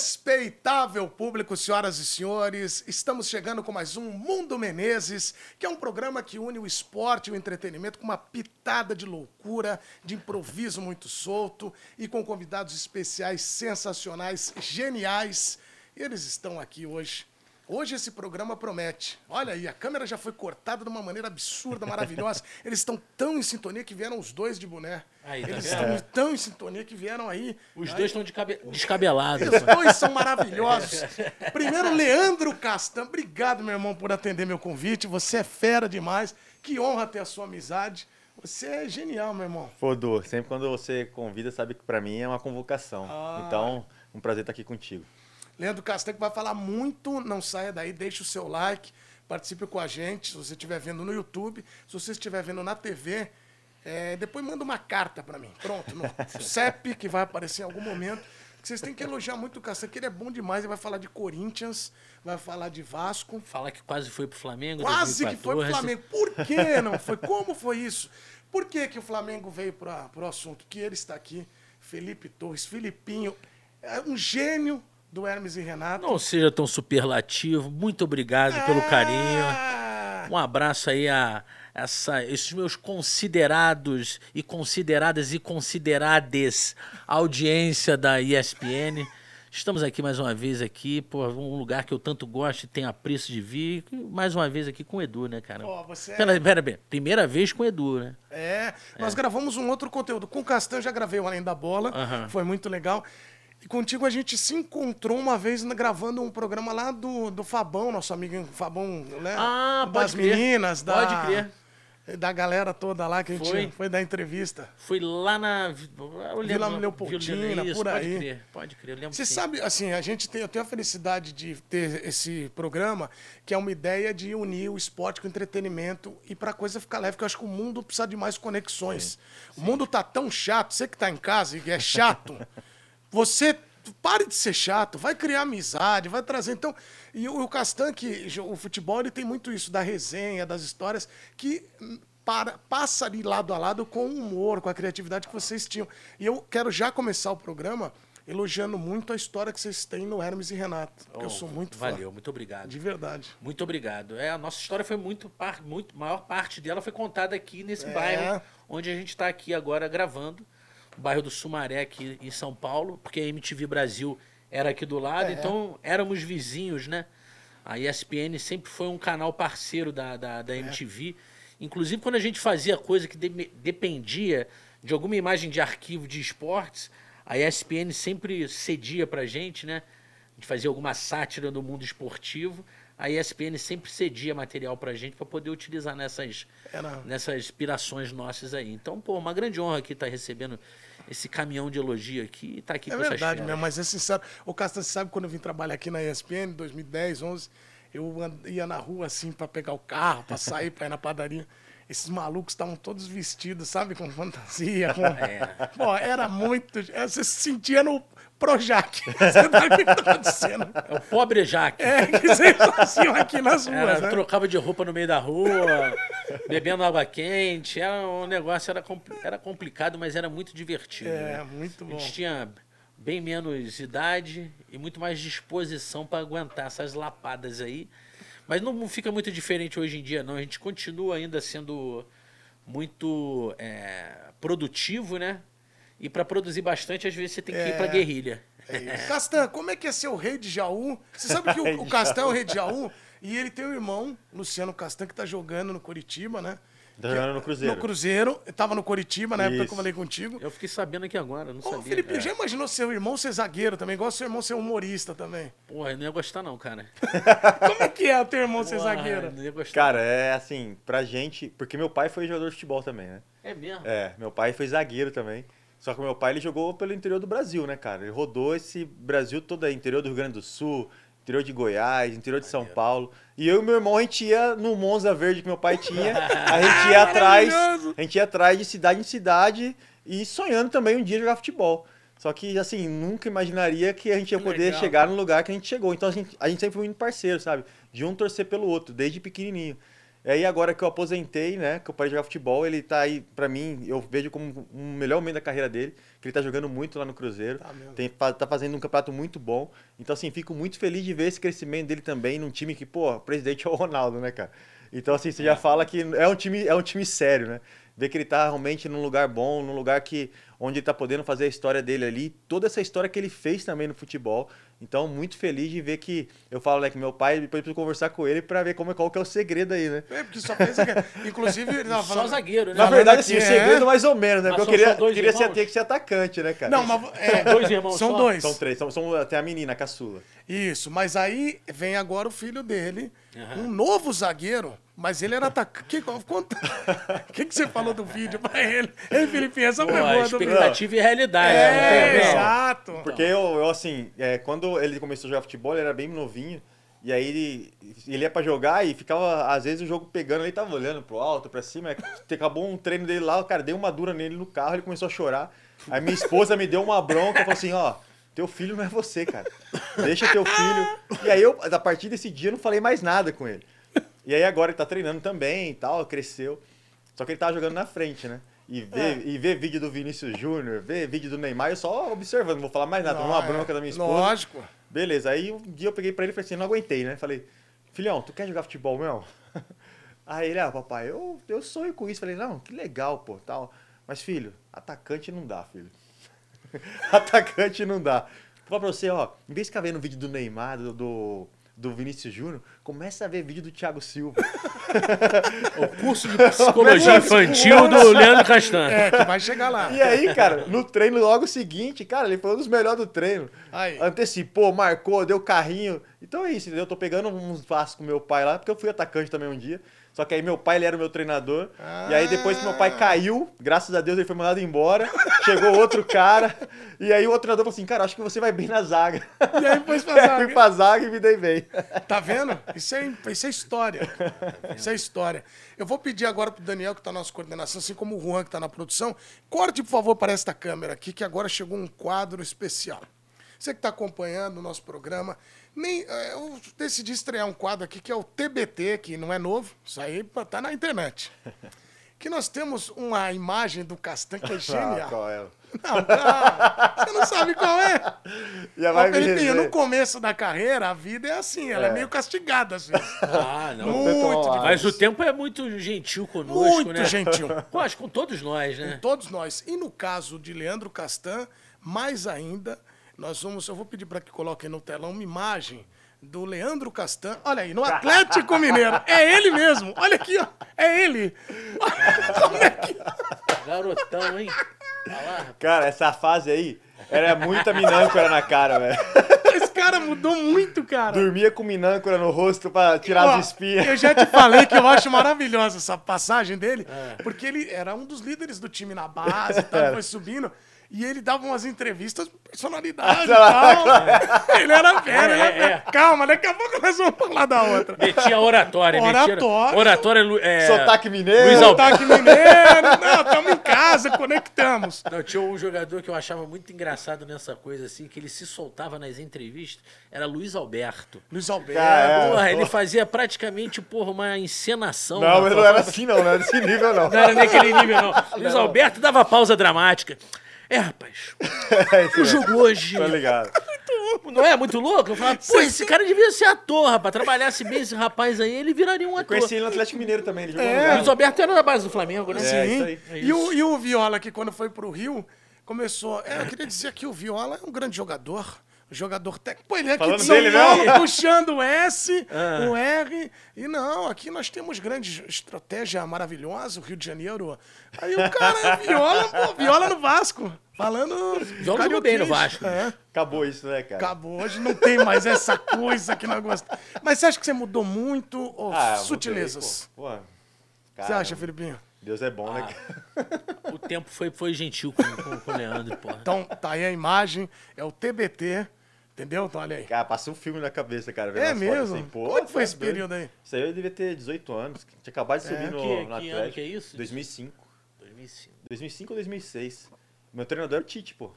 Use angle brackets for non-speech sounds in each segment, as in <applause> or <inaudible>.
Respeitável público, senhoras e senhores, estamos chegando com mais um Mundo Menezes, que é um programa que une o esporte e o entretenimento com uma pitada de loucura, de improviso muito solto e com convidados especiais sensacionais, geniais. Eles estão aqui hoje Hoje esse programa promete. Olha aí, a câmera já foi cortada de uma maneira absurda, maravilhosa. <laughs> Eles estão tão em sintonia que vieram os dois de boné. Aí, tá Eles estão tão em sintonia que vieram aí. Os aí. dois estão de cabe... descabelados. Os dois são maravilhosos. <laughs> Primeiro, Leandro Castan. Obrigado, meu irmão, por atender meu convite. Você é fera demais. Que honra ter a sua amizade. Você é genial, meu irmão. Fodor, sempre quando você convida, sabe que para mim é uma convocação. Ah. Então, um prazer estar aqui contigo. Leandro Castanho vai falar muito, não saia daí, deixe o seu like, participe com a gente, se você estiver vendo no YouTube, se você estiver vendo na TV, é, depois manda uma carta para mim, pronto, no <laughs> CEP, que vai aparecer em algum momento. Vocês têm que elogiar muito o Castanho, que ele é bom demais, ele vai falar de Corinthians, vai falar de Vasco. Fala que quase foi pro Flamengo, Quase 2014. que foi pro Flamengo. Por que não foi? Como foi isso? Por que, que o Flamengo veio para o assunto? Que ele está aqui, Felipe Torres, Filipinho, é um gênio do Hermes e Renato. Não seja tão superlativo. Muito obrigado ah! pelo carinho. Um abraço aí a essa, esses meus considerados e consideradas e considerades audiência da ESPN. Estamos aqui mais uma vez aqui, por um lugar que eu tanto gosto e tenho apreço de vir. Mais uma vez aqui com o Edu, né, cara? Oh, você pera, pera, pera, primeira vez com o Edu, né? É, nós é. gravamos um outro conteúdo. Com o Castan já gravei o Além da Bola, foi muito legal. E contigo a gente se encontrou uma vez gravando um programa lá do, do Fabão, nosso amigo Fabão, né? Ah, das meninas, da, pode crer. Da galera toda lá que a gente foi, foi dar entrevista. Foi lá na lembro, Vila Leopoldina, por pode aí. Crer, pode crer, eu Você sabe, assim, a gente tem, eu tenho a felicidade de ter esse programa, que é uma ideia de unir o esporte com o entretenimento e para a coisa ficar leve, porque eu acho que o mundo precisa de mais conexões. Sim. O mundo tá tão chato, você que tá em casa e é chato. <laughs> Você pare de ser chato, vai criar amizade, vai trazer. Então, e o, o Castan, que o futebol ele tem muito isso da resenha, das histórias, que para, passa ali lado a lado com o humor, com a criatividade que vocês tinham. E eu quero já começar o programa elogiando muito a história que vocês têm no Hermes e Renato. Oh, eu sou muito valeu, fã. Valeu, muito obrigado. De verdade. Muito obrigado. É, a nossa história foi muito, muito maior parte dela foi contada aqui nesse é. bairro onde a gente está aqui agora gravando bairro do Sumaré aqui em São Paulo, porque a MTV Brasil era aqui do lado, é. então éramos vizinhos, né? A ESPN sempre foi um canal parceiro da, da, da MTV. É. Inclusive, quando a gente fazia coisa que de, dependia de alguma imagem de arquivo de esportes, a ESPN sempre cedia pra gente, né? A gente fazia alguma sátira do mundo esportivo a ESPN sempre cedia material pra gente para poder utilizar nessas, nessas inspirações nossas aí. Então, pô, uma grande honra aqui estar tá recebendo esse caminhão de elogio aqui e tá aqui é com verdade mesmo, mas é sincero. O Casta sabe quando eu vim trabalhar aqui na ESPN, em 2010, 11, eu ia na rua assim para pegar o carro, para sair, para ir na padaria. Esses malucos estavam todos vestidos, sabe, com fantasia. Com... <laughs> É. Pô, era muito. Você se sentia no Projac. <laughs> Você tá acontecendo? É o pobre Jaque. É, que vocês faziam aqui nas ruas. Era, né? Trocava de roupa no meio da rua, bebendo água quente. Era um negócio, era, era complicado, mas era muito divertido. É, né? muito bom. A gente tinha bem menos idade e muito mais disposição para aguentar essas lapadas aí. Mas não fica muito diferente hoje em dia, não. A gente continua ainda sendo muito é, produtivo, né? E para produzir bastante, às vezes você tem que é, ir para guerrilha. É Castan, como é que é ser o rei de Jaú? Você sabe que o, <laughs> o Castan é o rei de Jaú e ele tem um irmão, Luciano Castan, que está jogando no Curitiba, né? Tá jogando no Cruzeiro. No Cruzeiro. Tava no Curitiba, na Isso. época que eu falei contigo. Eu fiquei sabendo aqui agora, não Ô, sabia. Felipe, é. já imaginou seu irmão ser zagueiro também? Igual seu irmão ser humorista também. Porra, eu não ia gostar não, cara. <laughs> Como é que é o teu irmão Porra, ser zagueiro? Não ia gostar. Cara, é assim, pra gente... Porque meu pai foi jogador de futebol também, né? É mesmo? É, meu pai foi zagueiro também. Só que meu pai ele jogou pelo interior do Brasil, né, cara? Ele rodou esse Brasil todo aí, interior do Rio Grande do Sul, interior de Goiás, interior de São Paulo. E eu e meu irmão, a gente ia no Monza Verde que meu pai tinha, <laughs> a gente ia atrás, a gente ia atrás de cidade em cidade e sonhando também um dia jogar futebol. Só que, assim, nunca imaginaria que a gente ia poder Legal. chegar no lugar que a gente chegou. Então, a gente, a gente sempre foi muito parceiro, sabe? De um torcer pelo outro, desde pequenininho. E aí agora que eu aposentei, né, que eu parei de jogar futebol, ele tá aí, pra mim, eu vejo como um melhor momento da carreira dele, que ele tá jogando muito lá no Cruzeiro, Tá tem, tá fazendo um campeonato muito bom. Então, assim, fico muito feliz de ver esse crescimento dele também num time que, pô, o presidente é o Ronaldo, né, cara? Então, assim, você já fala que é um time, é um time sério, né? Ver que ele tá realmente num lugar bom, num lugar que onde ele tá podendo fazer a história dele ali, toda essa história que ele fez também no futebol. Então, muito feliz de ver que eu falo, né, que meu pai, depois eu preciso conversar com ele pra ver como, é- qual que é o segredo aí, né? É, porque só fez. Inclusive, <laughs> ele tava Só falando. zagueiro, né? Na verdade, assim, aqui, o segredo é. mais ou menos, né? Mas Porque eu queria, só dois queria ser, ter que ser atacante, né, cara? Não, mas. É, São dois irmãos São só? dois. São três, são, são até a menina, a caçula. Isso, mas aí vem agora o filho dele, Aham. um novo zagueiro, mas ele era atacante. O <laughs> que, que você falou do vídeo pra ele? Ei, Felipe, essa Pô, foi a boa do expectativa e realidade. É, não tem, não. exato. Porque eu, eu, assim, é, quando ele começou a jogar futebol, ele era bem novinho. E aí ele, ele ia pra jogar e ficava, às vezes, o jogo pegando, ele tava olhando pro alto, pra cima. aí Acabou um treino dele lá, o cara deu uma dura nele no carro, ele começou a chorar. Aí minha esposa me deu uma bronca, falou assim, ó, teu filho não é você, cara. Deixa teu filho. E aí eu, a partir desse dia, eu não falei mais nada com ele. E aí agora ele tá treinando também e tal, cresceu. Só que ele tava jogando na frente, né? E ver, e ver vídeo do Vinícius Júnior, ver vídeo do Neymar, eu só observando, não vou falar mais nada, tomando uma Não, é, bronca da minha esposa. Lógico. Beleza, aí um dia eu peguei pra ele e falei assim, não aguentei, né? Falei, filhão, tu quer jogar futebol mesmo? <laughs> Aí ele, ah, papai, eu, eu sonho com isso. Falei, não, que legal, pô, tal. Mas, filho, atacante não dá, filho. <laughs> atacante não dá. Vou falar pra você, ó, em vez de ficar vendo vídeo do Neymar, do, do, do Vinícius Júnior, começa a ver vídeo do Thiago Silva. <laughs> O curso de psicologia infantil do Leandro Castan. É, que vai chegar lá. E aí, cara, no treino logo seguinte, cara, ele foi um dos melhores do treino. Aí. Antecipou, marcou, deu carrinho. Então é isso, entendeu? Eu tô pegando uns passos com meu pai lá, porque eu fui atacante também um dia. Só que aí meu pai, ele era o meu treinador. E aí depois que meu pai caiu, graças a Deus ele foi mandado embora. <laughs> chegou outro cara. E aí o outro treinador falou assim, cara, acho que você vai bem na zaga. E aí depois pra <laughs> zaga. fui pra zaga e me dei bem. Tá vendo? Isso é, isso é história. Isso é história. Eu vou pedir agora pro Daniel, que tá na nossa coordenação, assim como o Juan, que tá na produção, corte, por favor, para esta câmera aqui, que agora chegou um quadro especial. Você que está acompanhando o nosso programa, nem, eh, eu decidi estrear um quadro aqui que é o TBT, que não é novo, isso aí tá na internet. <laughs> Que nós temos uma imagem do Castan que é <laughs> Ah, genial. qual é? Não. Você não sabe qual é? <laughs> Já vai Felipinho, no começo da carreira, a vida é assim, ela é, É. meio castigada, às vezes. Ah, não. Muito. Mas o tempo é muito gentil conosco, Muito né? gentil. Pô, acho que com todos nós, né? Todos nós. E no caso de Leandro Castan, mais ainda, nós vamos. Eu vou pedir para que coloquem no telão uma imagem do Leandro Castan. Olha aí, no <laughs> Atlético Mineiro. É ele mesmo. Olha aqui, ó. É ele. Como é que. Garotão, hein? Cara, essa fase aí era muita minâncora na cara, velho. <laughs> Esse cara mudou muito, cara. Dormia com minâncora no rosto pra tirar Ó, as espinhas. Eu já te falei que eu acho <laughs> maravilhosa essa passagem dele, É. porque ele era um dos líderes do time na base, e tal, É. foi subindo. E ele dava umas entrevistas com personalidade e tal. Ele era fera, ele É, era. Calma, daqui a pouco nós vamos falar da outra. Metia oratória, metia. Oratória. Oratória é Lu- é. Sotaque mineiro. Luiz Alberto. Sotaque mineiro. Não, estamos em casa, conectamos. Não, tinha um jogador que eu achava muito engraçado nessa coisa, assim, que ele se soltava nas entrevistas, era Luiz Alberto. Luiz Alberto. Cara, É, Porra, ele fazia praticamente, porra, uma encenação. Não, mas não era assim não, não era desse nível não. Não era naquele nível, não. <laughs> Luiz Alberto dava pausa dramática. É, rapaz, <laughs> É o jogo hoje Tô ligado. não é muito louco? Eu falava, pô, esse cara devia ser ator, rapaz. Trabalhasse bem esse rapaz aí, ele viraria um ator. Conheci ele no Atlético Mineiro também, ele jogou É. no Luiz. Alberto era da base do Flamengo, né? É, Sim. isso aí. É e, o, e o Viola, que quando foi pro Rio, começou. É, eu queria dizer que o Viola é um grande jogador. Jogador técnico. Pô, ele é aqui Falando de São dele Paulo, mesmo? puxando o S, Ah. o R. E não, aqui nós temos grande estratégia maravilhosa, o Rio de Janeiro. Aí o cara, Viola, pô, Viola no Vasco. Falando. Viola jogou bem no. Vasco. É. Acabou isso, né, cara? Acabou, hoje não tem mais essa coisa que nós gostamos. Mas você acha que você mudou muito ou Ah, mudei, sutilezas? Pô, pô. Você acha, Felipinho? Deus é bom, né? Ah. cara? O tempo foi, foi gentil com, com, com o Leandro, porra. Então, tá aí a imagem, é o TBT, entendeu? Então, olha aí. Cara, passa um filme na cabeça, cara. É mesmo? assim, pô, é que foi tá esse doido. período aí? Isso aí eu devia ter 18 anos. Tinha acabado de subir É. no, Que- no que Atlético. ano que é isso? 2005. 2005. 2005 ou 2006. Meu treinador é o Tite, pô.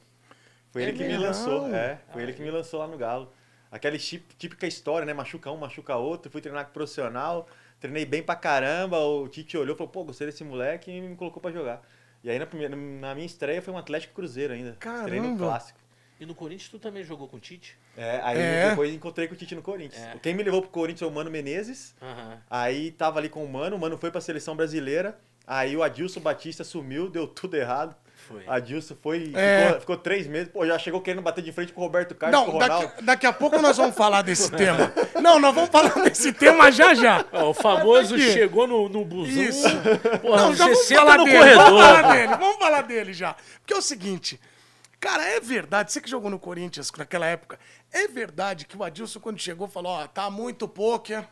Foi É ele que me mesmo? lançou. É, foi ele que me lançou lá no Galo. aquela típica história, né? Machuca um, machuca outro. Fui treinar com profissional, treinei bem pra caramba. O Tite olhou e falou, pô, gostei desse moleque e me colocou pra jogar. E aí na, primeira, na minha estreia foi um Atlético Cruzeiro ainda. Caramba. Treino clássico. E no Corinthians tu também jogou com o Tite? É, aí É. depois encontrei com o Tite no Corinthians. É. Quem me levou pro Corinthians foi o Mano Menezes. Aham. Aí tava ali com o Mano, o Mano foi pra seleção brasileira. Aí o Adilson Batista sumiu, deu tudo errado. Foi. Adilson foi. É. Ficou, ficou três meses. Pô, já chegou querendo bater de frente com o Roberto Carlos, com Não, o Ronaldo. daqui, daqui a pouco nós vamos falar desse tema. Não, nós vamos falar desse tema já já. Ó, o famoso chegou no, no busão. Isso. Porra, Não, já vamos falar no dele. corredor. Vamos falar dele, vamos falar dele já. Porque é o seguinte, cara, é verdade, você que jogou no Corinthians naquela época, é verdade que o Adilson, quando chegou, falou: ó, tá muito poker.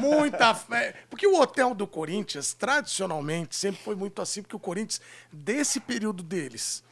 Muita <laughs> fé. Porque o hotel do Corinthians, tradicionalmente, sempre foi muito assim, porque o Corinthians, desse período deles,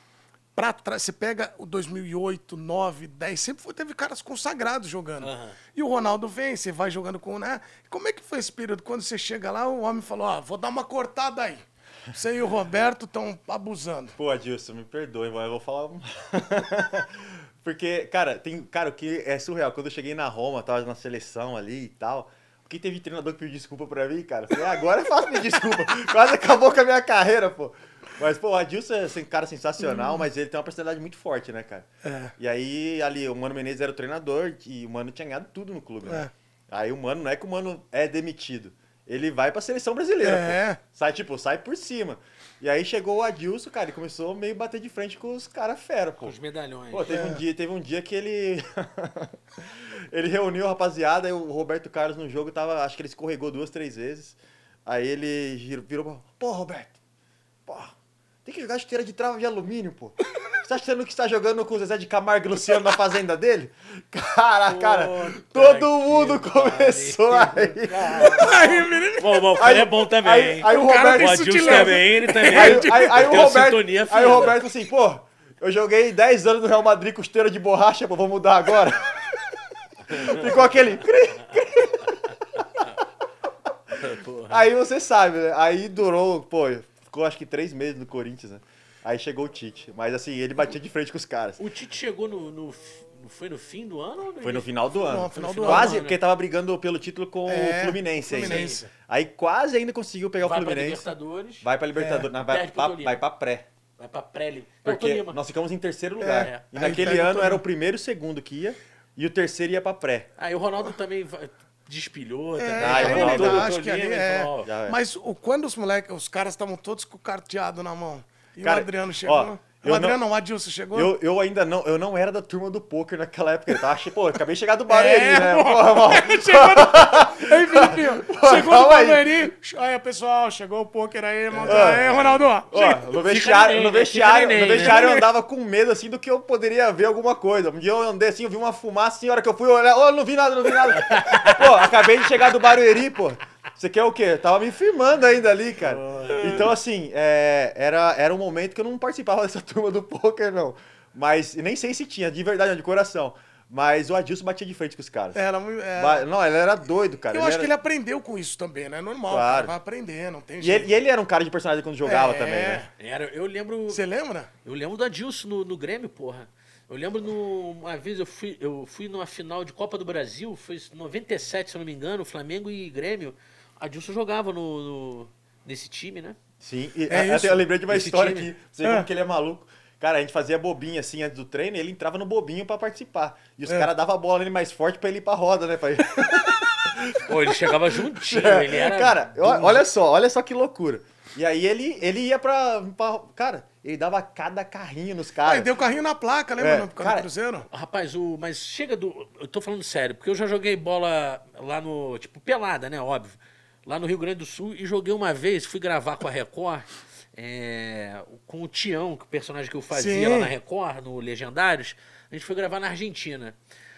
pra trás, você pega o 2008, 9, 10, sempre foi- teve caras consagrados jogando. Aham. E o Ronaldo vem, você vai jogando com, né? Como é que foi esse período? Quando você chega lá, o homem falou: ó, vou dar uma cortada aí. Você e o Roberto estão abusando. Pô, Adilson, me perdoe, mas eu vou falar. <laughs> Porque, cara, tem. Cara, o que é surreal. Quando eu cheguei na Roma, tava na seleção ali e tal. O que teve treinador que pediu desculpa pra mim, cara? Falei, "Ah, agora é fácil pedir desculpa. Quase acabou com a minha carreira, pô. Mas, pô, o Adilson é um cara sensacional, mas ele tem uma personalidade muito forte, né, cara? É. E aí, ali, o Mano Menezes era o treinador e o Mano tinha ganhado tudo no clube, né? Aí o Mano, não é que o Mano é demitido. Ele vai pra seleção brasileira, É. pô. Sai, tipo, sai por cima. E aí chegou o Adilson, cara, e começou meio a bater de frente com os caras fera, pô. Com os medalhões. Pô, teve, É. um dia, teve um dia que ele. <laughs> ele reuniu a rapaziada e o Roberto Carlos no jogo tava. Acho que ele escorregou duas, três vezes. Aí ele virou pra. Pô, Roberto, pô, tem que jogar chuteira de trava de alumínio, pô. Você tá achando que está jogando com o Zezé de Camargo e Luciano na fazenda dele? Cara, cara, Puta todo mundo começou aí. Aí, menino. Bom, bom, o cara é bom também, aí- hein? aí o O cara Roberto- tem O Adilson sutileza. também, ele também. Aí, aí, aí o tem uma Roberto, sintonia aí fina. o Roberto assim, pô, eu joguei 10 anos no Real Madrid com esteira de borracha, pô, vou mudar agora. <laughs> Ficou aquele. Porra. Aí você sabe, né? Aí durou, pô, ficou acho que três meses no Corinthians, né? Aí chegou o Tite. Mas assim, ele batia de frente com os caras. O Tite chegou no, no- Foi no fim do ano? ou Foi no final do ano. No final do quase, ano, né? porque tava brigando pelo título com É, o Fluminense, ainda. Fluminense. Aí quase ainda conseguiu pegar Vai o pra Fluminense. Libertadores. Vai pra Libertadores. não, vai, pra, vai pra pré. Vai pra pré Não, Porque nós ficamos em terceiro lugar. É. E Aí naquele ano era o primeiro e o segundo que ia. E o terceiro ia pra pré. Aí o Ronaldo também vai- despilhou. também. Ah, É, eu ele volto. dá, Tô acho que ali Lima, é. então, ó, é. Mas o, quando os moleques, os caras estavam todos com o carteado na mão. E Cara, o Adriano chegou. ó, o eu Adriano não- não, o Adilson chegou. Eu, eu ainda não, eu não era da turma do poker naquela época. Eu tava, achei- pô, acabei de chegar do <laughs> Barueri, É, né? pô. Porra, <laughs> mano. Chegou no... <laughs> Ei, Filipinho, chegou no aí. Barueri. Aí, pessoal, chegou o pôquer aí, irmão. Aí, Ronaldo. Ó, no Fica vestiário, neném, no vestiário, no vestiário né? eu andava com medo, assim, do que eu poderia ver alguma coisa. Um dia eu andei assim, eu vi uma fumaça, assim, a hora que eu fui olhar, ô, não vi nada, não vi nada. pô, acabei de chegar do Barueri, pô. Você quer o quê? Tava me firmando ainda ali, cara. Então, assim, é, era, era um momento que eu não participava <laughs> dessa turma do poker, não. Mas nem sei se tinha, de verdade, de coração. Mas o Adilson batia de frente com os caras. Era, muito- é. Ba- Não, ele era doido, cara. Eu Ele acho era- que ele aprendeu com isso também, né? Normal, Claro. cara, vai aprender, não tem E jeito. ele, e ele era um cara de personagem quando jogava É. também, né? Era, eu lembro. Você lembra? Eu lembro do Adilson no, no Grêmio, porra. Eu lembro no, uma vez eu fui, eu fui numa final de Copa do Brasil, foi em 97, se eu não me engano, Flamengo e Grêmio. Adilson jogava no, no- nesse time, né? Sim, e É até eu lembrei de uma Esse história time. aqui. Você É. como que ele é maluco. Cara, a gente fazia bobinha assim antes do treino e ele entrava no bobinho pra participar. E os É. caras davam a bola nele mais forte pra ele ir pra roda, né? Pra... <laughs> Pô, ele chegava juntinho, ele era. cara, olha só, olha só que loucura. E aí ele, ele ia pra, pra- Cara, ele dava cada carrinho nos Aí caras. deu carrinho na placa, lembra? É, no cara, Cruzeiro? Rapaz, o, mas chega do. Eu tô falando sério, porque eu já joguei bola lá no. Tipo, pelada, né? Óbvio. Lá no Rio Grande do Sul e joguei uma vez, fui gravar com a Record, é, com o Tião, que é o personagem que eu fazia Sim. lá na Record, no Legendários. A gente foi gravar na Argentina.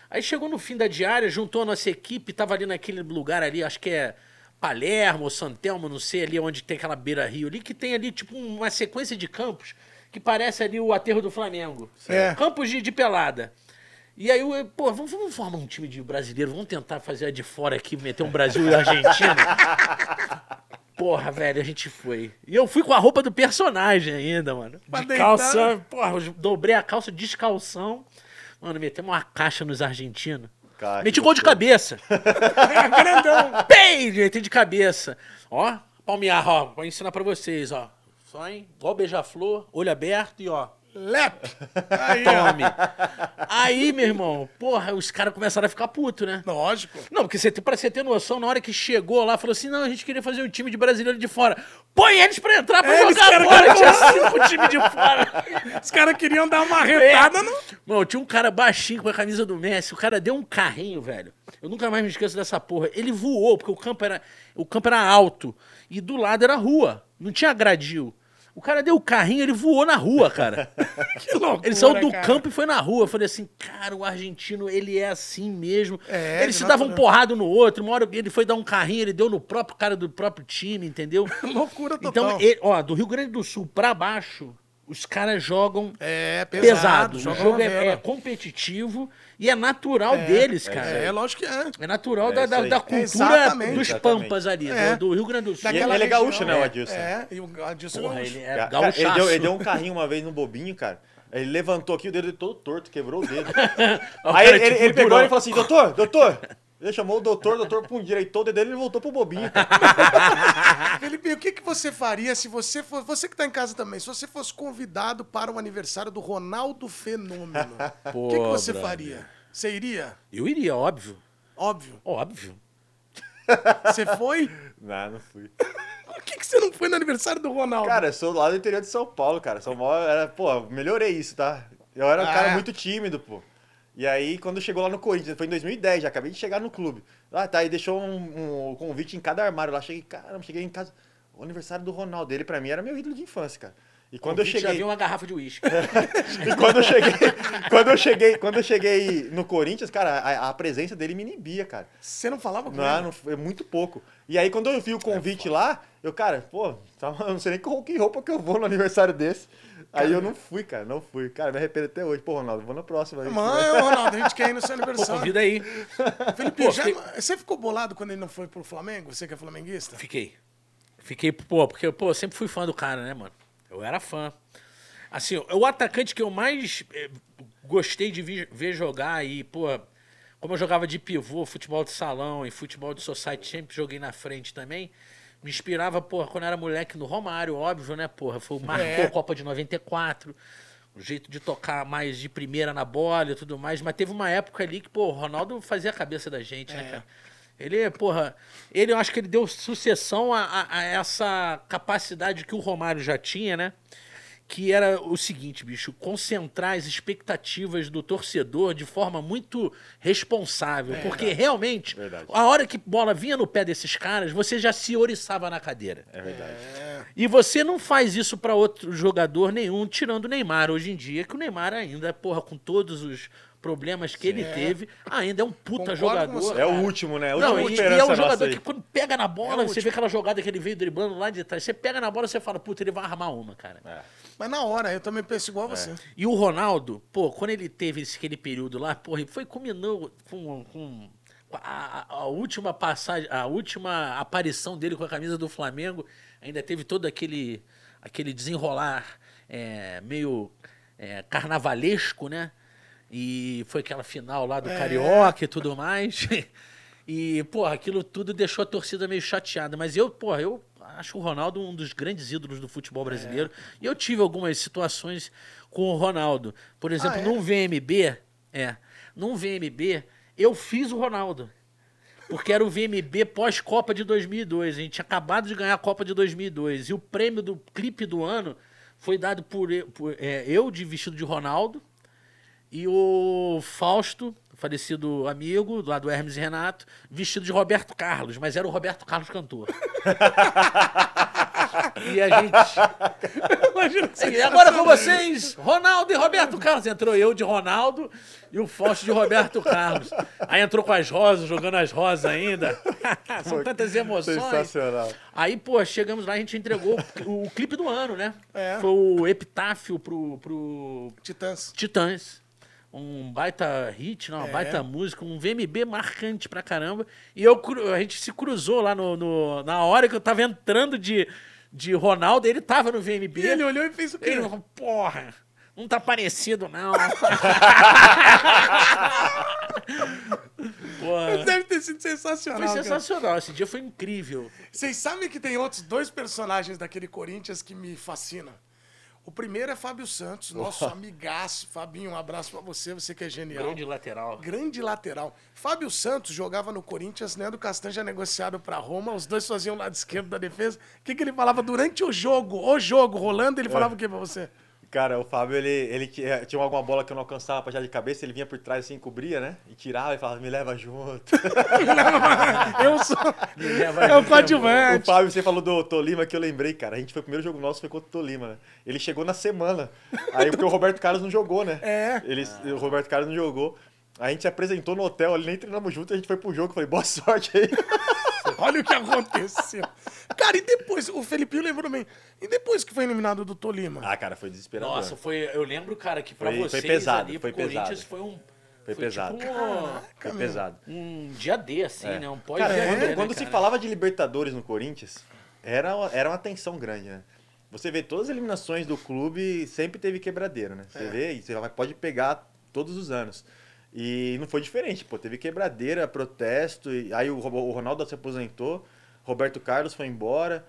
Aí chegou no fim da diária, juntou a nossa equipe, tava ali naquele lugar ali, acho que é Palermo ou Santelmo, não sei, ali onde tem aquela beira-rio ali, que tem ali tipo uma sequência de campos que parece ali o aterro do Flamengo. É. Campos de, de pelada. E aí, eu, pô, vamos, vamos formar um time de brasileiro, vamos tentar fazer a de fora aqui, meter um Brasil e Argentina. <laughs> Porra, velho, a gente foi. E eu fui com a roupa do personagem ainda, mano. De calça, porra, eu dobrei a calça descalção. Mano, metemos uma caixa nos argentinos. Cara, Meti gol de cabeça. <laughs> Grandão. Bem, direito de cabeça. Ó, palmear, ó. Vou ensinar pra vocês, ó. Só, hein? Igual beija-flor, olho aberto e ó. Lep. <laughs> Aí. Tome. Aí, meu irmão, porra, os caras começaram a ficar putos, né? Lógico. Não, porque você, pra você ter noção, na hora que chegou lá, falou assim: não, a gente queria fazer um time de brasileiro de fora. Põe eles pra entrar pra É, eles jogar fora. Tinha cinco time de fora. Os caras queriam dar uma retada no... Mano, tinha um cara baixinho com a camisa do Messi. O cara deu um carrinho, velho. Eu nunca mais me esqueço dessa porra. Ele voou, porque o campo era, o campo era alto. E do lado era rua. Não tinha gradil. O cara deu o carrinho, ele voou na rua, cara. <laughs> Que loucura, Ele saiu do cara. campo e foi na rua. Eu falei assim, cara, o argentino, ele é assim mesmo. É, Eles de se porrada um no outro. Uma hora ele foi dar um carrinho, ele deu no próprio cara do próprio time, entendeu? <laughs> Loucura total. Então, ele- ó, do Rio Grande do Sul pra baixo, os caras jogam É, pesado. pesado. O jogo é, é competitivo e é natural deles, cara. É, É, lógico que é. natural É da, da, da É, cultura exatamente. dos Exatamente. pampas ali, É. do, do Rio Grande do Sul. Daquela- ele é gaúcho, né, o Adilson? É, e o Adilson é Porra, gaúcho. ele é Cara, gaúchaço. ele, deu, ele deu um carrinho uma vez no bobinho, cara. Ele levantou aqui, o dedo dele todo torto, quebrou o dedo. <laughs> O Aí cara, ele, tipo, ele pegou e falou assim, doutor, doutor. Ele chamou o doutor, o doutor pum, endireitou o dedo dele e ele voltou pro bobinho. <laughs> Felipe, o que, que você faria se você fosse. Você que tá em casa também, se você fosse convidado para o aniversário do Ronaldo Fenômeno, o que, que você brother. faria? Você iria? Eu iria, óbvio. Óbvio. Óbvio. Você foi? não, não fui. Por que, que você não foi no aniversário do Ronaldo? Cara, eu sou lá do interior de São Paulo, cara. São Paulo era, pô, melhorei isso, tá? Eu era um Ah, cara é? muito tímido, pô. E aí, quando chegou lá no Corinthians, foi em 2010, já acabei de chegar no clube. Ah, tá, aí deixou um, um convite em cada armário lá. Cheguei, caramba, cheguei em casa. O aniversário do Ronaldo, ele pra mim era meu ídolo de infância, cara. E quando eu Convite, Já cheguei. vi uma garrafa de uísque. <laughs> E quando eu cheguei, quando eu cheguei, quando eu cheguei no Corinthians, cara, a, a presença dele me inibia, cara. Você não falava com Não, ele? não foi muito pouco. E aí quando eu vi o convite lá, eu, cara, pô, tava- eu não sei nem com que roupa que eu vou no aniversário desse. Aí eu não fui, cara, não fui. Cara, me arrependo até hoje. Pô, Ronaldo, vou na próxima. aí. Mãe, Ronaldo, a gente quer ir no seu <laughs> Pô, aniversário. convida aí. Felipe, Pô, já- fiquei- você ficou bolado quando ele não foi pro Flamengo? Você que é flamenguista? Fiquei. Fiquei, pô, porque pô, eu sempre fui fã do cara, né, mano? Eu era fã. Assim, o atacante que eu mais eh, gostei de ver jogar e, pô, como eu jogava de pivô, futebol de salão e futebol de society, sempre joguei na frente também, me inspirava, porra, quando era moleque no Romário, óbvio, né, porra? Foi, marcou É. a Copa de 94, o jeito de tocar mais de primeira na bola e tudo mais, mas teve uma época ali que, pô, o Ronaldo fazia a cabeça da gente, né, cara? Ele, porra, ele eu acho que ele deu sucessão a, a- a essa capacidade que o Romário já tinha, né? Que era o seguinte, bicho, concentrar as expectativas do torcedor de forma muito responsável. porque realmente, Verdade. a hora que bola vinha no pé desses caras, você já se oriçava na cadeira. É verdade. E você não faz isso pra outro jogador nenhum, tirando o Neymar hoje em dia, que o Neymar ainda, porra, com todos os problemas que ele teve, ainda é um puta Concordo jogador. você. É o último, né? A Não, última e, e é um jogador que quando pega na bola, É o você último. vê aquela jogada que ele veio driblando lá de trás, você pega na bola, você fala, puta, ele vai armar uma, cara. É. Mas na hora, eu também penso igual a você. E o Ronaldo, pô, quando ele teve esse, aquele período lá, porra, ele foi culminou com, com a, a- a última passagem, a última aparição dele com a camisa do Flamengo, ainda teve todo aquele, aquele desenrolar é, meio é, carnavalesco, né? E foi aquela final lá do É. Carioca e tudo mais. <laughs> E, porra, aquilo tudo deixou a torcida meio chateada. Mas eu, porra, eu acho o Ronaldo um dos grandes ídolos do futebol brasileiro. E eu tive algumas situações com o Ronaldo. Por exemplo, é? num VMB, é, num VMB, eu fiz o Ronaldo. Porque era o VMB pós-Copa de 2002. A gente tinha acabado de ganhar a Copa de 2002. E o prêmio do clipe do ano foi dado por, por, é, eu de vestido de Ronaldo e o Fausto, falecido amigo lá do Hermes e Renato, vestido de Roberto Carlos, mas era o Roberto Carlos cantor. <laughs> e a gente. E agora com vocês, Ronaldo e Roberto Carlos. Entrou eu de Ronaldo e o Fausto de Roberto Carlos. Aí entrou com as rosas, jogando as rosas ainda. <laughs> São tantas emoções. Sensacional. Aí, pô, chegamos lá, a gente entregou o, o clipe do ano, né? É. Foi o epitáfio pro, pro Titãs. Titãs. Um baita hit, não, uma É. baita música, um VMB marcante pra caramba. E eu, a gente se cruzou lá no, no- na hora que eu tava entrando de, de Ronaldo, ele tava no VMB. E ele olhou e fez o quê? Ele falou, porra, não tá parecido, não. <laughs> Porra. Deve ter sido sensacional. Foi cara. sensacional. Esse dia foi incrível. Vocês sabem que tem outros dois personagens daquele Corinthians que me fascinam. O primeiro é Fábio Santos, nosso amigaço. Fabinho, um abraço pra você, você que é genial. Grande lateral. Grande lateral. Fábio Santos jogava no Corinthians, Leandro Castanho já negociado pra Roma, os dois faziam o lado esquerdo da defesa. O que, que ele falava durante o jogo? O jogo rolando, ele falava o que pra você? Cara, o Fábio, ele, ele tinha tinha alguma bola que eu não alcançava pra já de cabeça, ele vinha por trás assim, cobria, né? E tirava e falava, me leva junto. <laughs> Eu sou. leva É o o coadjuvante. Fábio, você falou do Tolima que eu lembrei, cara. A gente foi o primeiro jogo nosso, foi contra o Tolima, né? Ele chegou na semana. Aí porque o Roberto Carlos não jogou, né? É. Ele, O Roberto Carlos não jogou. A gente se apresentou no hotel, ali nem treinamos junto, a gente foi pro jogo. Falei, boa sorte aí. <laughs> Olha o que aconteceu. Cara, e depois, o Felipinho lembrou bem. E depois que foi eliminado do Tolima? Ah, cara, foi desesperador. Nossa, foi. Eu lembro, cara, que pra Foi- foi vocês pesado, ali, foi pro Corinthians, pesado. foi um. Foi pesado. Tipo um, Foi pesado. um dia D, assim, É. né? Um pós Cara, quando, né, quando se cara? falava de Libertadores no Corinthians, era, uma- era uma tensão grande, né? Você vê todas as eliminações do clube, sempre teve quebradeira, né? É. Você vê e você pode pegar todos os anos. E não foi diferente, pô. Teve quebradeira, protesto, e aí o, o Ronaldo se aposentou, Roberto Carlos foi embora,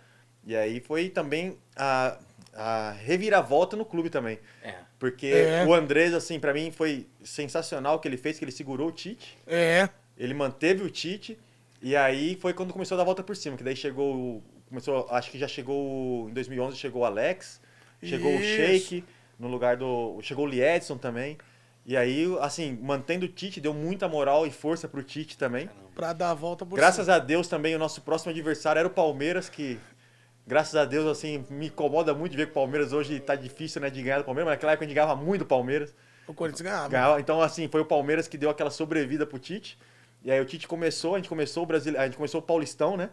e aí foi também a, a reviravolta no clube também. É. Porque É. o Andrés, assim, pra mim foi sensacional o que ele fez, que ele segurou o Tite. É. Ele manteve o Tite e aí foi quando começou a dar a volta por cima, que daí chegou, o- começou, acho que já chegou o- em 2011 chegou o Alex, chegou o Isso. Sheik no lugar do, chegou o Liedson também. E aí, assim, mantendo o Tite, deu muita moral e força pro Tite também. Pra dar a volta por Graças cima. a Deus também o nosso próximo adversário era o Palmeiras, que graças a Deus assim me incomoda muito ver que o Palmeiras hoje tá difícil, né, de ganhar do Palmeiras, mas naquela época a gente ganhava muito do Palmeiras. O Corinthians ganhava. Ganhava. Então, assim, foi o Palmeiras que deu aquela sobrevida pro Tite. E aí o Tite começou, a gente começou o Brasil, a gente começou o Paulistão, né?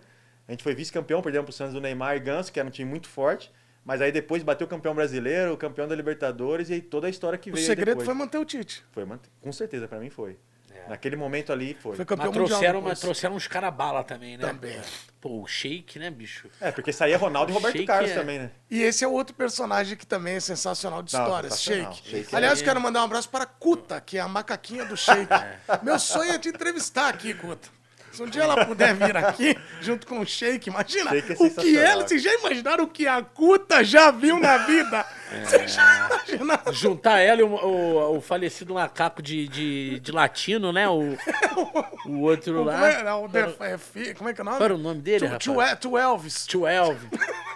A gente foi vice-campeão, perdemos pro Santos do Neymar e Ganso, que era um time muito forte. Mas aí depois bateu o campeão brasileiro, o campeão da Libertadores e aí toda a história que O veio aí segredo depois. foi manter o Tite. Foi, mant- com certeza, pra mim foi. É. Naquele momento ali foi. Foi campeão Mas mundial. trouxeram, mas trouxeram uns cara bala também, né? Também. Pô, o Shake, né, bicho? É, porque saía Ronaldo e Roberto Sheik Carlos é- também, né? E esse é outro personagem que também é sensacional de Não, histórias, sensacional. Sheik. É- Aliás, quero mandar um abraço para Kuta, que é a macaquinha do Sheik. <laughs> Meu sonho é te entrevistar aqui, Kuta. Se um dia ela puder vir aqui, <laughs> junto com o Sheik, imagina Sheik é o que sensacional. ela. Vocês já imaginaram o que a Kuta já viu na vida? Vocês já imaginaram? Juntar ela e o, o- o falecido macaco de, de, de latino, né? O, o outro Como lá. é, não, o é, como é que é o nome? Qual era o nome dele, Tu- rapaz? Tu, tu Elvis. Tio Elvio.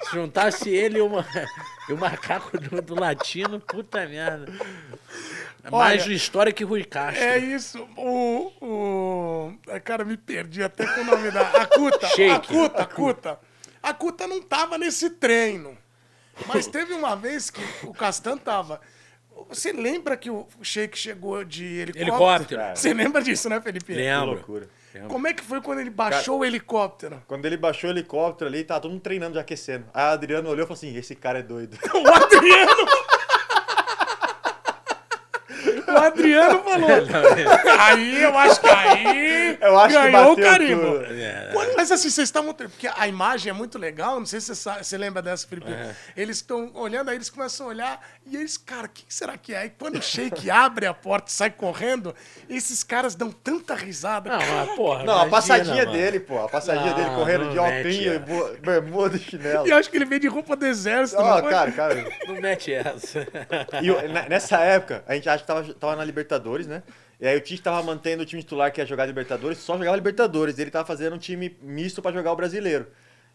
Se juntasse ele e o, <laughs> e o macaco do, do latino, puta merda. É Mais Olha, história que Rui Castro. É isso. O, o. ai, Cara, me perdi até com o nome da. A <laughs> Kuta. A Sheik. Kuta, a Kuta. A Kuta não tava nesse treino. Mas teve uma vez que o Castan tava. Você lembra que o Sheik chegou de helicóptero? Helicóptero. Você lembra disso, né, Felipe? Que Lembro. loucura. Como é que foi quando ele baixou o helicóptero? Quando ele baixou o helicóptero ali, tava todo mundo treinando, já aquecendo. Aí a Adriano olhou e falou assim: esse cara é doido. <laughs> O Adriano! <laughs> O Adriano falou. <laughs> Aí eu acho que aí. Eu acho que ganhou o carimbo. É. Quando- mas assim, vocês estavam. Porque a imagem é muito legal, não sei se você, sabe- você lembra dessa, Felipe. Eles estão olhando, aí eles começam a olhar, e eles, cara, o que será que é? Aí quando o Sheik abre a porta e sai correndo, esses caras dão tanta risada. Não, mas porra. Não, a imagina, passadinha mano. dele, pô. A passadinha Não, dele correndo não de bo- bermuda e chinelo. E eu acho que ele veio de roupa do exército. Ó, não foi? cara, cara. Não mete essa. E nessa época, a gente acha que tava, tava na Libertadores, né? E aí o Tite tava mantendo o time titular que ia jogar Libertadores, só jogava Libertadores. Ele tava fazendo um time misto pra jogar o brasileiro.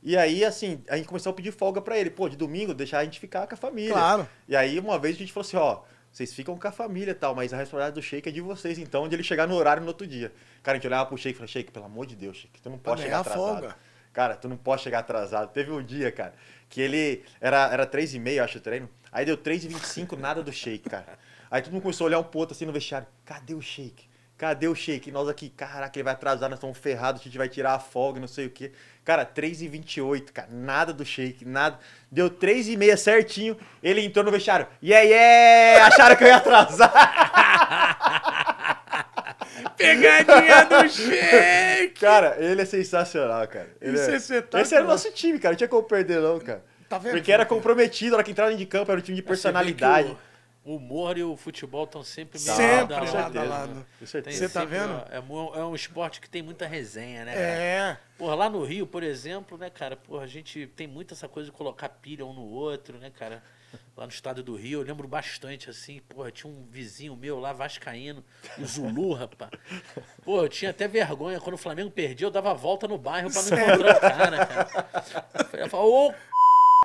E aí, assim, a gente começou a pedir folga pra ele. Pô, de domingo, deixar a gente ficar com a família. Claro. E aí, uma vez, a gente falou assim, ó... Vocês ficam com a família e tal, mas a responsabilidade do Sheik é de vocês, então, de ele chegar no horário no outro dia. Cara, a gente olhava pro Sheik e falava, Sheik, pelo amor de Deus, Sheik, tu não pode chegar atrasado. folga. Cara, tu não pode chegar atrasado. Teve um dia, cara, que ele. Era, era 3 e meia, acho, o treino. Aí deu 3 e 25 nada do shake, cara. Aí todo mundo começou a olhar um pro outro assim no vestiário. Cadê o shake? Cadê o shake? E nós aqui, caraca, ele vai atrasar, nós estamos ferrados, a gente vai tirar a folga, não sei o quê. Cara, 3 e 28 cara, nada do shake, nada. Deu 3 e meia certinho, ele entrou no vestiário. Yeah, yeah! Acharam que eu ia atrasar. <laughs> Pegadinha do Sheik! Cara, ele é sensacional, cara. Ele Isso é... é espetacular. Esse era o nosso time, cara. Não tinha como perder, não, cara. Tá vendo? Porque era comprometido, na hora que entrava de campo, era um time de vê que personalidade. O, humor e o futebol estão sempre Sempre lado lado a lado. Certeza. Você tá vendo? ó, É, é um esporte que tem muita resenha, né? cara? É. Porra, lá no Rio, por exemplo, né, cara, porra, a gente tem muito essa coisa de colocar pilha um no outro, né, cara? Lá no estado do Rio, eu lembro bastante, assim, porra, tinha um vizinho meu lá, vascaíno, o Zulu, <laughs> rapaz. Pô, eu tinha até vergonha, quando o Flamengo perdia, eu dava a volta no bairro pra não encontrar o cara, cara. Eu falava, ô,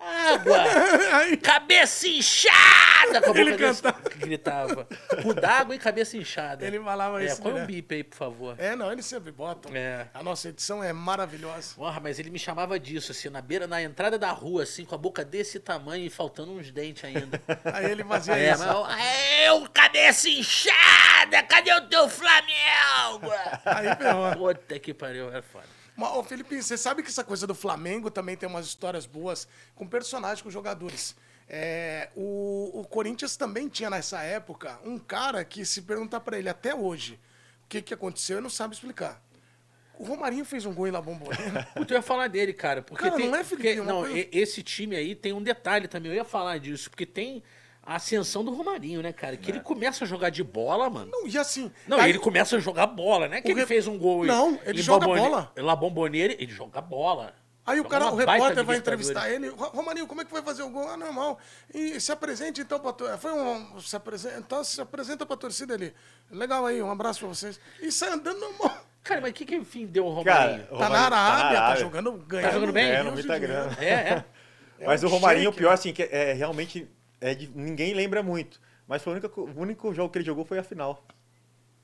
água! <laughs> Cabeça inchada! Com a Ele cantava. Gritava. Cu d'água e cabeça inchada. Ele falava é, isso Põe um direto. bip aí, por favor. é, não, eles sempre botam. É. A nossa edição é maravilhosa. Porra, mas ele me chamava disso, assim, na beira, na entrada da rua, assim, com a boca desse tamanho e faltando uns dentes ainda. <laughs> Aí ele fazia É, isso. mas eu, cabeça inchada, cadê o teu Flamengo? Aí ferrou. Puta que pariu, era foda. Mas, ô, Felipe, você sabe que essa coisa do Flamengo também tem umas histórias boas com personagens, com jogadores. É, o, o Corinthians também tinha nessa época um cara que se perguntar pra ele até hoje o que, que aconteceu, ele não sabe explicar. O Romarinho fez um gol em La Bombonera. <laughs> Puta, eu ia falar dele, cara. Porque Cara, tem, não é, porque, Felipe, é uma não, coisa- esse time aí tem um detalhe também. Eu ia falar disso, porque tem a ascensão do Romarinho, né, cara? Que ele começa a jogar de bola, mano. Não, e assim. Não, aí- ele começa a jogar bola, né? Que O ele re- fez um gol. Não, ele joga Bombone- bola. La Bombonera, ele joga bola. Aí o Joga cara, uma o repórter vai entrevistar ele. "Ro- Romarinho, como é que vai fazer o gol? Ah, normal. E se apresente então pra tor- Foi um. Se apresenta, então se apresenta pra torcida ali. Legal aí, um abraço pra vocês. E sai andando normal. Cara, mas o que, que enfim deu o Cara, Romarinho? o Tá na Romarinho tá na Arábia, tá, Arábia. jogando, ganhando. jogando bem? Ganhando muita grana. É, é. <laughs> É Mas um o Romarinho, o shake, pior, né? assim, que é, realmente. É de- ninguém lembra muito. Mas foi o único, o único jogo que ele jogou foi a final.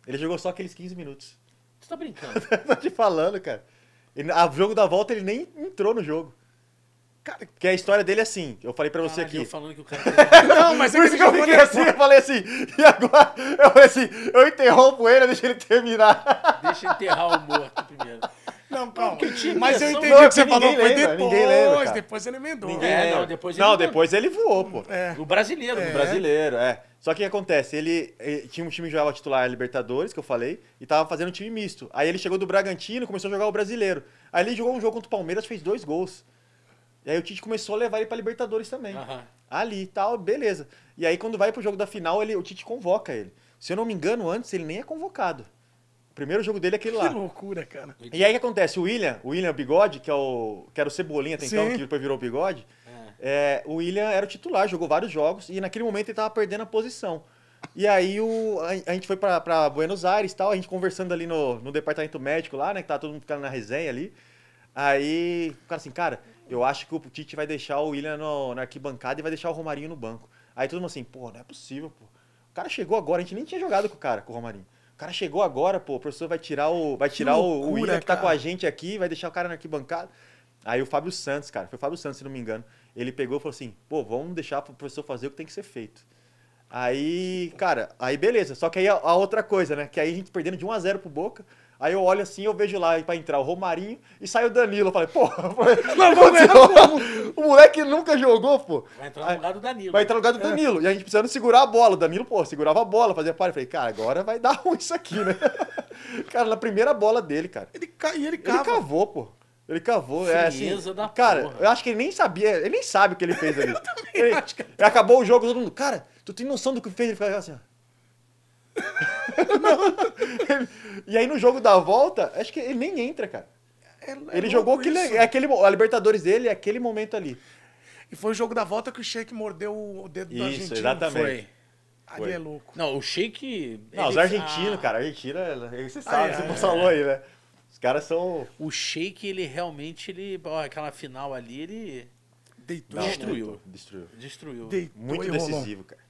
Ele jogou só aqueles 15 minutos. Você tá brincando. <laughs> Tô te falando, cara. Ele, a jogo da volta ele nem entrou no jogo. Cara, Porque a história dele é assim, eu falei pra você Caralho, aqui. eu falando que o cara... <laughs> não, mas é Por que isso que eu fiquei assim, eu falei assim, e agora? Eu falei assim, eu interrompo ele, deixa ele terminar. Deixa eu enterrar o morto primeiro. Não, calma. Mas eu entendi Não, o que você falou. Foi lembra, depois. ninguém lembra, depois ele emendou. Ninguém É, não, depois ele Não, depois ele voou, pô. É. O brasileiro. É. no brasileiro, é. Só que o que acontece? Ele, ele tinha um time que jogava titular Libertadores, que eu falei, e tava fazendo um time misto. Aí ele chegou do Bragantino e começou a jogar o brasileiro. Aí ele jogou um jogo contra o Palmeiras, fez dois gols. E aí o Tite começou a levar ele pra Libertadores também. Aham. Ali e tal, beleza. E aí quando vai pro jogo da final, ele, o Tite convoca ele. Se eu não me engano, antes ele nem é convocado. O primeiro jogo dele é aquele Que lá. loucura, cara. E aí o que acontece? O William, o William Bigode, que, é o, que era o Cebolinha até então, Sim. que depois virou o Bigode, é, o William era o titular, jogou vários jogos e naquele momento ele tava perdendo a posição. E aí o, a, a gente foi pra, pra Buenos Aires e tal, a gente conversando ali no, no departamento médico lá, né, que tava todo mundo ficando na resenha ali. Aí o cara assim, cara, eu acho que o Tite vai deixar o William no, na arquibancada e vai deixar o Romarinho no banco. Aí todo mundo assim, pô, não é possível, pô. O cara chegou agora, a gente nem tinha jogado com o cara, com o Romarinho. O cara chegou agora, pô, o professor vai tirar o, vai tirar o- o loucura, William que tá cara. com a gente aqui, vai deixar o cara na arquibancada. Aí o Fábio Santos, cara, foi o Fábio Santos, se não me engano, ele pegou e falou assim, pô, vamos deixar pro professor fazer o que tem que ser feito. Aí, cara, aí beleza. Só que aí a, a outra coisa, né? Que aí a gente perdendo de 1 a 0 pro Boca. Aí eu olho assim, eu vejo lá pra entrar o Romarinho e sai o Danilo. Eu falei, <laughs> porra, o moleque nunca jogou, pô. Vai entrar no lugar do Danilo. Vai entrar no lugar do Danilo. E a gente precisando segurar a bola. O Danilo, pô, segurava a bola, fazia par. Eu falei, cara, agora vai dar <laughs> ruim isso aqui, né? <laughs> cara, na primeira bola dele, cara. Ele ca... E ele Ele cava. cavou, pô. Ele cavou. É assim. Da Cara, porra. eu acho que ele nem sabia, ele nem sabe o que ele fez ali. ele, acho que- Acabou o jogo, todo mundo, cara, tu tem noção do que fez? Ele ficava assim, ó. <laughs> e aí no jogo da volta, acho que ele nem entra, cara. É- é Ele jogou aquele, é aquele, a Libertadores dele é aquele momento ali. E foi o jogo da volta que o Sheik mordeu o dedo do Isso, argentino. exatamente. Foi. Ali Foi. é louco. Não, o Sheik... Não, ele- os argentinos, ah, cara, a Argentina, você sabe, Ai, você ai, falou aí, né? Os caras são... O Sheik, ele realmente, ele... ó, aquela final ali, ele Deitou. Não, Destruiu. Destruiu. destruiu. Deitou Muito rolou. decisivo, cara.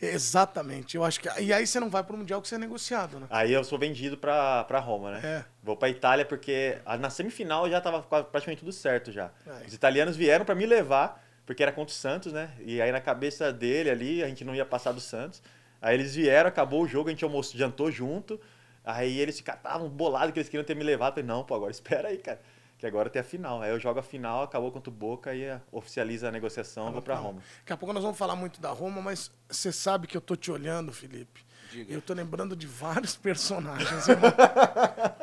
Exatamente. Eu acho que. E aí você não vai pro Mundial que você é negociado, né? Aí eu sou vendido pra, pra Roma, né? É. Vou pra Itália porque na semifinal já tava quase- praticamente tudo certo já. Aí. Os italianos vieram pra me levar, porque era contra o Santos, né? E aí na cabeça dele ali, a gente não ia passar do Santos. Aí eles vieram, acabou o jogo, a gente almoçou, jantou junto. Aí eles ficaram bolados que eles queriam ter me levado. Eu falei, não, pô, agora espera aí, cara. Que agora tem a final. Aí eu jogo a final, acabou contra o Boca e eh, oficializa a negociação, vou pra Roma. Daqui a pouco nós vamos falar muito da Roma, mas você sabe que eu tô te olhando, Felipe. Diga. Eu tô lembrando de vários <laughs> personagens, irmão.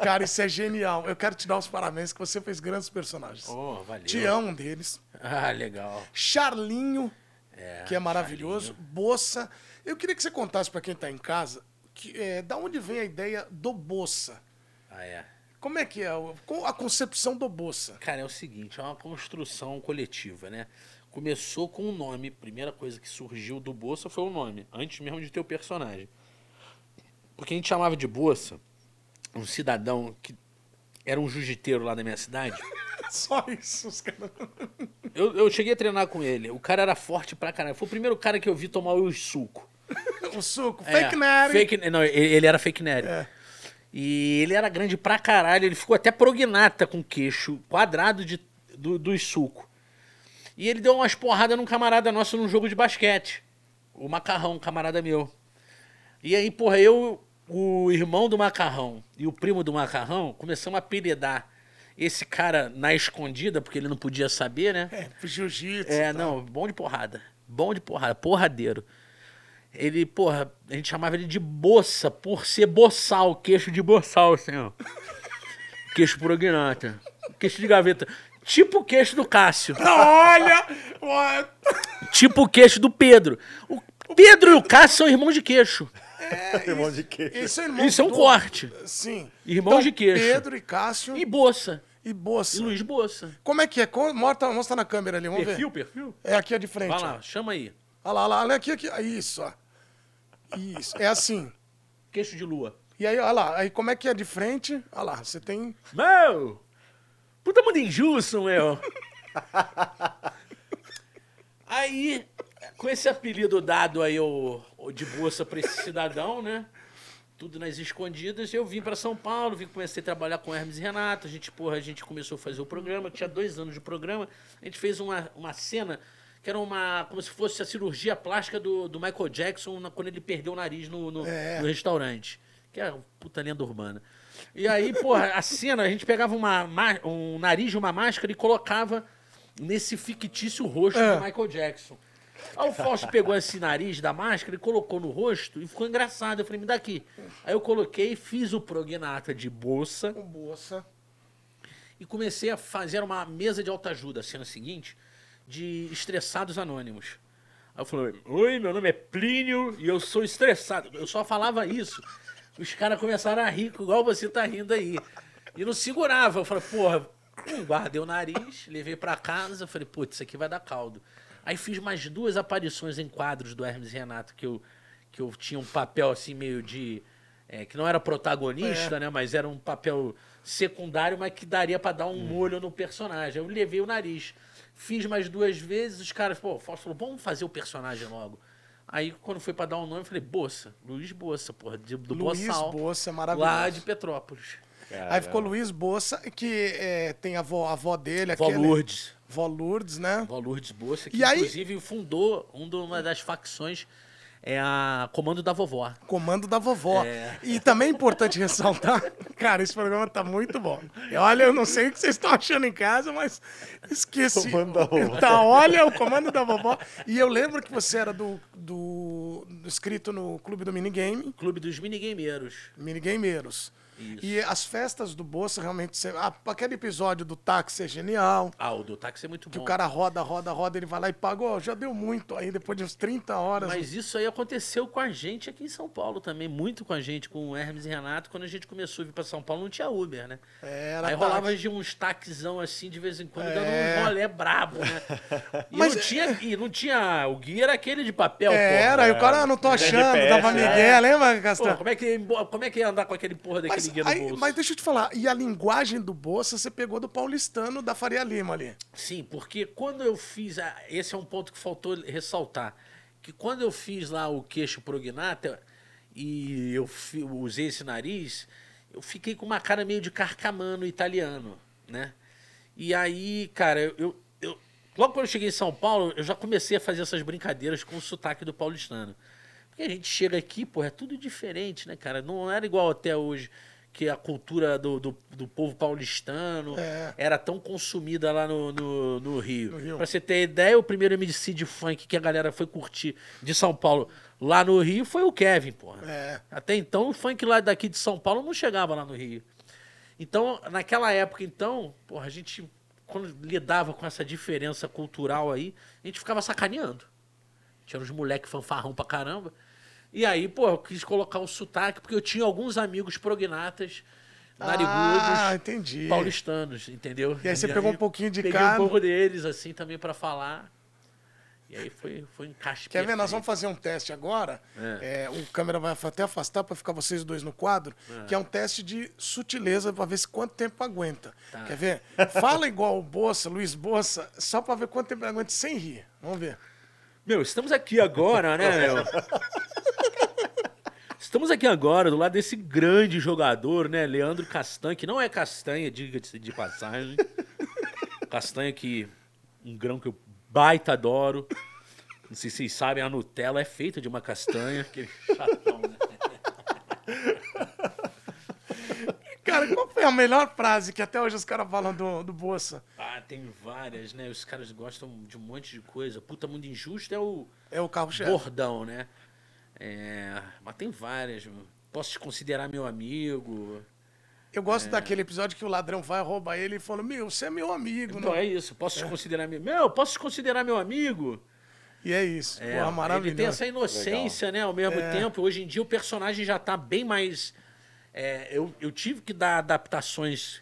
Cara, isso é genial. Eu quero te dar os parabéns que você fez grandes personagens. Oh, valeu. Tião, um deles. Ah, legal. Charlinho, É, que é maravilhoso. Bossa. Eu queria que você contasse para quem tá em casa que, é, da onde vem a ideia do Bossa. Ah, é. Como é que é o- qual a concepção do Bossa? Cara, é o seguinte, é uma construção coletiva, né? Começou com um nome, primeira coisa que surgiu do Bolsa foi o nome, antes mesmo de ter o personagem. Porque a gente chamava de Bolsa um cidadão que era um jiu-jiteiro lá da minha cidade. <laughs> Só isso, os caras. Eu, eu cheguei a treinar com ele. O cara era forte pra caralho. Foi o primeiro cara que eu vi tomar o suco. <laughs> O suco, É, fake nerd. Fake, não, ele, ele era fake nerd. É. E ele era grande pra caralho. Ele ficou até prognata com queixo quadrado de, do, dos suco. E ele deu umas porradas num camarada nosso num jogo de basquete. O Macarrão, um camarada meu. E aí, porra, eu, o irmão do Macarrão e o primo do Macarrão começamos a apelidar esse cara na escondida, porque ele não podia saber, né? É, jiu-jitsu. É, tal. não, bom de porrada. Bom de porrada, porradeiro. Ele, porra, a gente chamava ele de boça, por ser boçal, queixo de boçal, assim, <laughs> ó. queixo prognata. Queixo de gaveta. Tipo o queixo do Cássio. <laughs> Olha! Tipo o queixo do Pedro. O Pedro e o Cássio são irmãos de queixo. <laughs> Irmão de queijo. Esse é irmão Isso é um do- corte. Sim. Irmãos Então, de queixo. Pedro e Cássio E e, Boça. Bossa. E Luiz Boça. Como é que é? Mostra, mostra na câmera ali, vamos Perfil, ver. perfil? É aqui é de frente. Vai ó. lá, chama aí. Olha lá, olha lá, olha aqui, aqui. Ah, Isso, ó. Isso. É assim. Queixo de lua. E aí, olha lá. Aí como é que é de frente? Olha lá, você tem. Meu! Puta mundo injusto, meu! <laughs> aí, com esse apelido dado aí ao de bolsa pra esse cidadão, né? Tudo nas escondidas, eu vim pra São Paulo, vim comecei a trabalhar com Hermes e Renato. A gente, porra, a gente começou a fazer o programa, tinha dois anos de programa. A gente fez uma, uma cena que era uma. como se fosse a cirurgia plástica do, do Michael Jackson na- quando ele perdeu o nariz no, no, É. no restaurante. Que é puta lenda urbana. E aí, porra, a cena, a gente pegava uma, um nariz de uma máscara e colocava nesse fictício rosto É. do Michael Jackson. Aí o Fausto pegou esse nariz da máscara e colocou no rosto e ficou engraçado. Eu falei, me dá aqui. Aí eu coloquei, fiz o prognata de bolsa Com Bossa. e comecei a fazer uma mesa de autoajuda, a cena seguinte, de estressados anônimos. Aí eu falei, oi, meu nome é Plínio e eu sou estressado. Eu só falava isso. Os caras começaram a rir, igual você tá rindo aí. E não segurava. Eu falei, porra, hum, guardei o nariz, levei pra casa, falei, putz, isso aqui vai dar caldo. Aí fiz mais duas aparições em quadros do Hermes Renato, que eu, que eu tinha um papel assim meio de. é, que não era protagonista, né? Mas era um papel secundário, mas que daria pra dar um molho no personagem. Eu levei o nariz. Fiz mais duas vezes, os caras, pô, o Fausto falou, vamos fazer o personagem logo. Aí, quando foi pra dar um nome, eu falei, Boça, Luiz Boça, porra, de- do Luiz Boçal. Bossa, é maravilhoso. Lá de Petrópolis. Aí ficou Luiz Bossa, que é, tem a avó, a avó dele, Vó aquele. Lourdes. Vó Lourdes, né? Vó Lourdes Boça, que E aí- inclusive fundou um de- uma das facções, é a Comando da Vovó. Comando da vovó. É. E também é importante ressaltar, <laughs> cara, esse programa tá muito bom. E olha, eu não sei o que vocês estão achando em casa, mas esqueci. Comando da vovó. Tá, olha o comando da vovó. E eu lembro que você era do, do, do inscrito no Clube do Minigame, Clube dos Minigameiros. Minigameiros. Isso. E as festas do Bolsa realmente. ah, aquele episódio do táxi é genial. Ah, o do táxi é muito Que bom. o cara roda, roda, roda, ele vai lá e paga. Ó, já deu muito aí, depois de uns 30 horas. Mas isso aí aconteceu com a gente aqui em São Paulo também, muito com a gente, com o Hermes e Renato. Quando a gente começou a vir pra São Paulo, não tinha Uber, né? Era aí táxi. rolava de uns taxizão assim, de vez em quando, É. dando um rolé brabo, né? <laughs> E, Mas não tinha, e não tinha. O guia era aquele de papel, É, porra. era, e o cara, não tô achando, GPS, dava é. Miguel, lembra, Pô, Castanho? como, é que, como é que ia andar com aquele porra daquele Mas, guia no aí- bolso? mas deixa eu te falar, e a linguagem do Bolsa você pegou do paulistano da Faria Lima ali. Sim, porque quando eu fiz. a- esse é um ponto que faltou ressaltar. Que quando eu fiz lá o queixo prognata e eu fi- usei esse nariz, eu fiquei com uma cara meio de carcamano italiano, né? E aí, cara, eu, eu- eu- logo quando eu cheguei em São Paulo, eu já comecei a fazer essas brincadeiras com o sotaque do paulistano. Porque a gente chega aqui, pô, é tudo diferente, né, cara? Não era igual até hoje, que a cultura do, do, do povo paulistano É. era tão consumida lá no, no, no Rio. Rio. Pra você ter ideia, o primeiro MC de funk que a galera foi curtir de São Paulo lá no Rio foi o Kevin, porra. É. Até então, o funk lá daqui de São Paulo não chegava lá no Rio. Então, naquela época, então, porra, a gente, quando lidava com essa diferença cultural aí, a gente ficava sacaneando. Tinha uns moleque fanfarrão pra caramba. E aí, pô, eu quis colocar o sotaque, porque eu tinha alguns amigos prognatas, narigudos, Ah, entendi. paulistanos, entendeu? E aí você pegou um pouquinho de peguei cada. um pouco deles, assim, também pra falar. E aí foi, foi um encaixe Quer ver? Nós vamos fazer um teste agora. É, o câmera vai até afastar para ficar vocês dois no quadro, que é um teste de sutileza para ver se quanto tempo aguenta. Tá. Quer ver? Fala igual o Bolsa, Luiz Bolsa, só para ver quanto tempo aguenta sem rir. Vamos ver. Meu, estamos aqui agora, né, meu? <laughs> Estamos aqui agora do lado desse grande jogador, né? Leandro Castanha, que não é castanha, diga-se de passagem. <laughs> Castanha que. Um grão que eu baita adoro. Não sei se vocês sabem, a Nutella é feita de uma castanha. Aquele chatão, né? <laughs> Cara, qual foi a melhor frase que até hoje os caras falam do, do Bolsa? Ah, tem várias, né? Os caras gostam de um monte de coisa. Puta, mundo injusto é o É o carro-chefe. bordão, né? É, mas tem várias. Posso te considerar meu amigo. Eu É. gosto daquele episódio que o ladrão vai, rouba ele e fala: Meu, você é meu amigo. Então não? é isso. Posso te considerar meu. Meu, posso te considerar meu amigo? E é isso. É, Porra, ele maravilhoso. tem essa inocência, né? Ao mesmo É. tempo. Hoje em dia o personagem já tá bem mais. é, eu, eu tive que dar adaptações.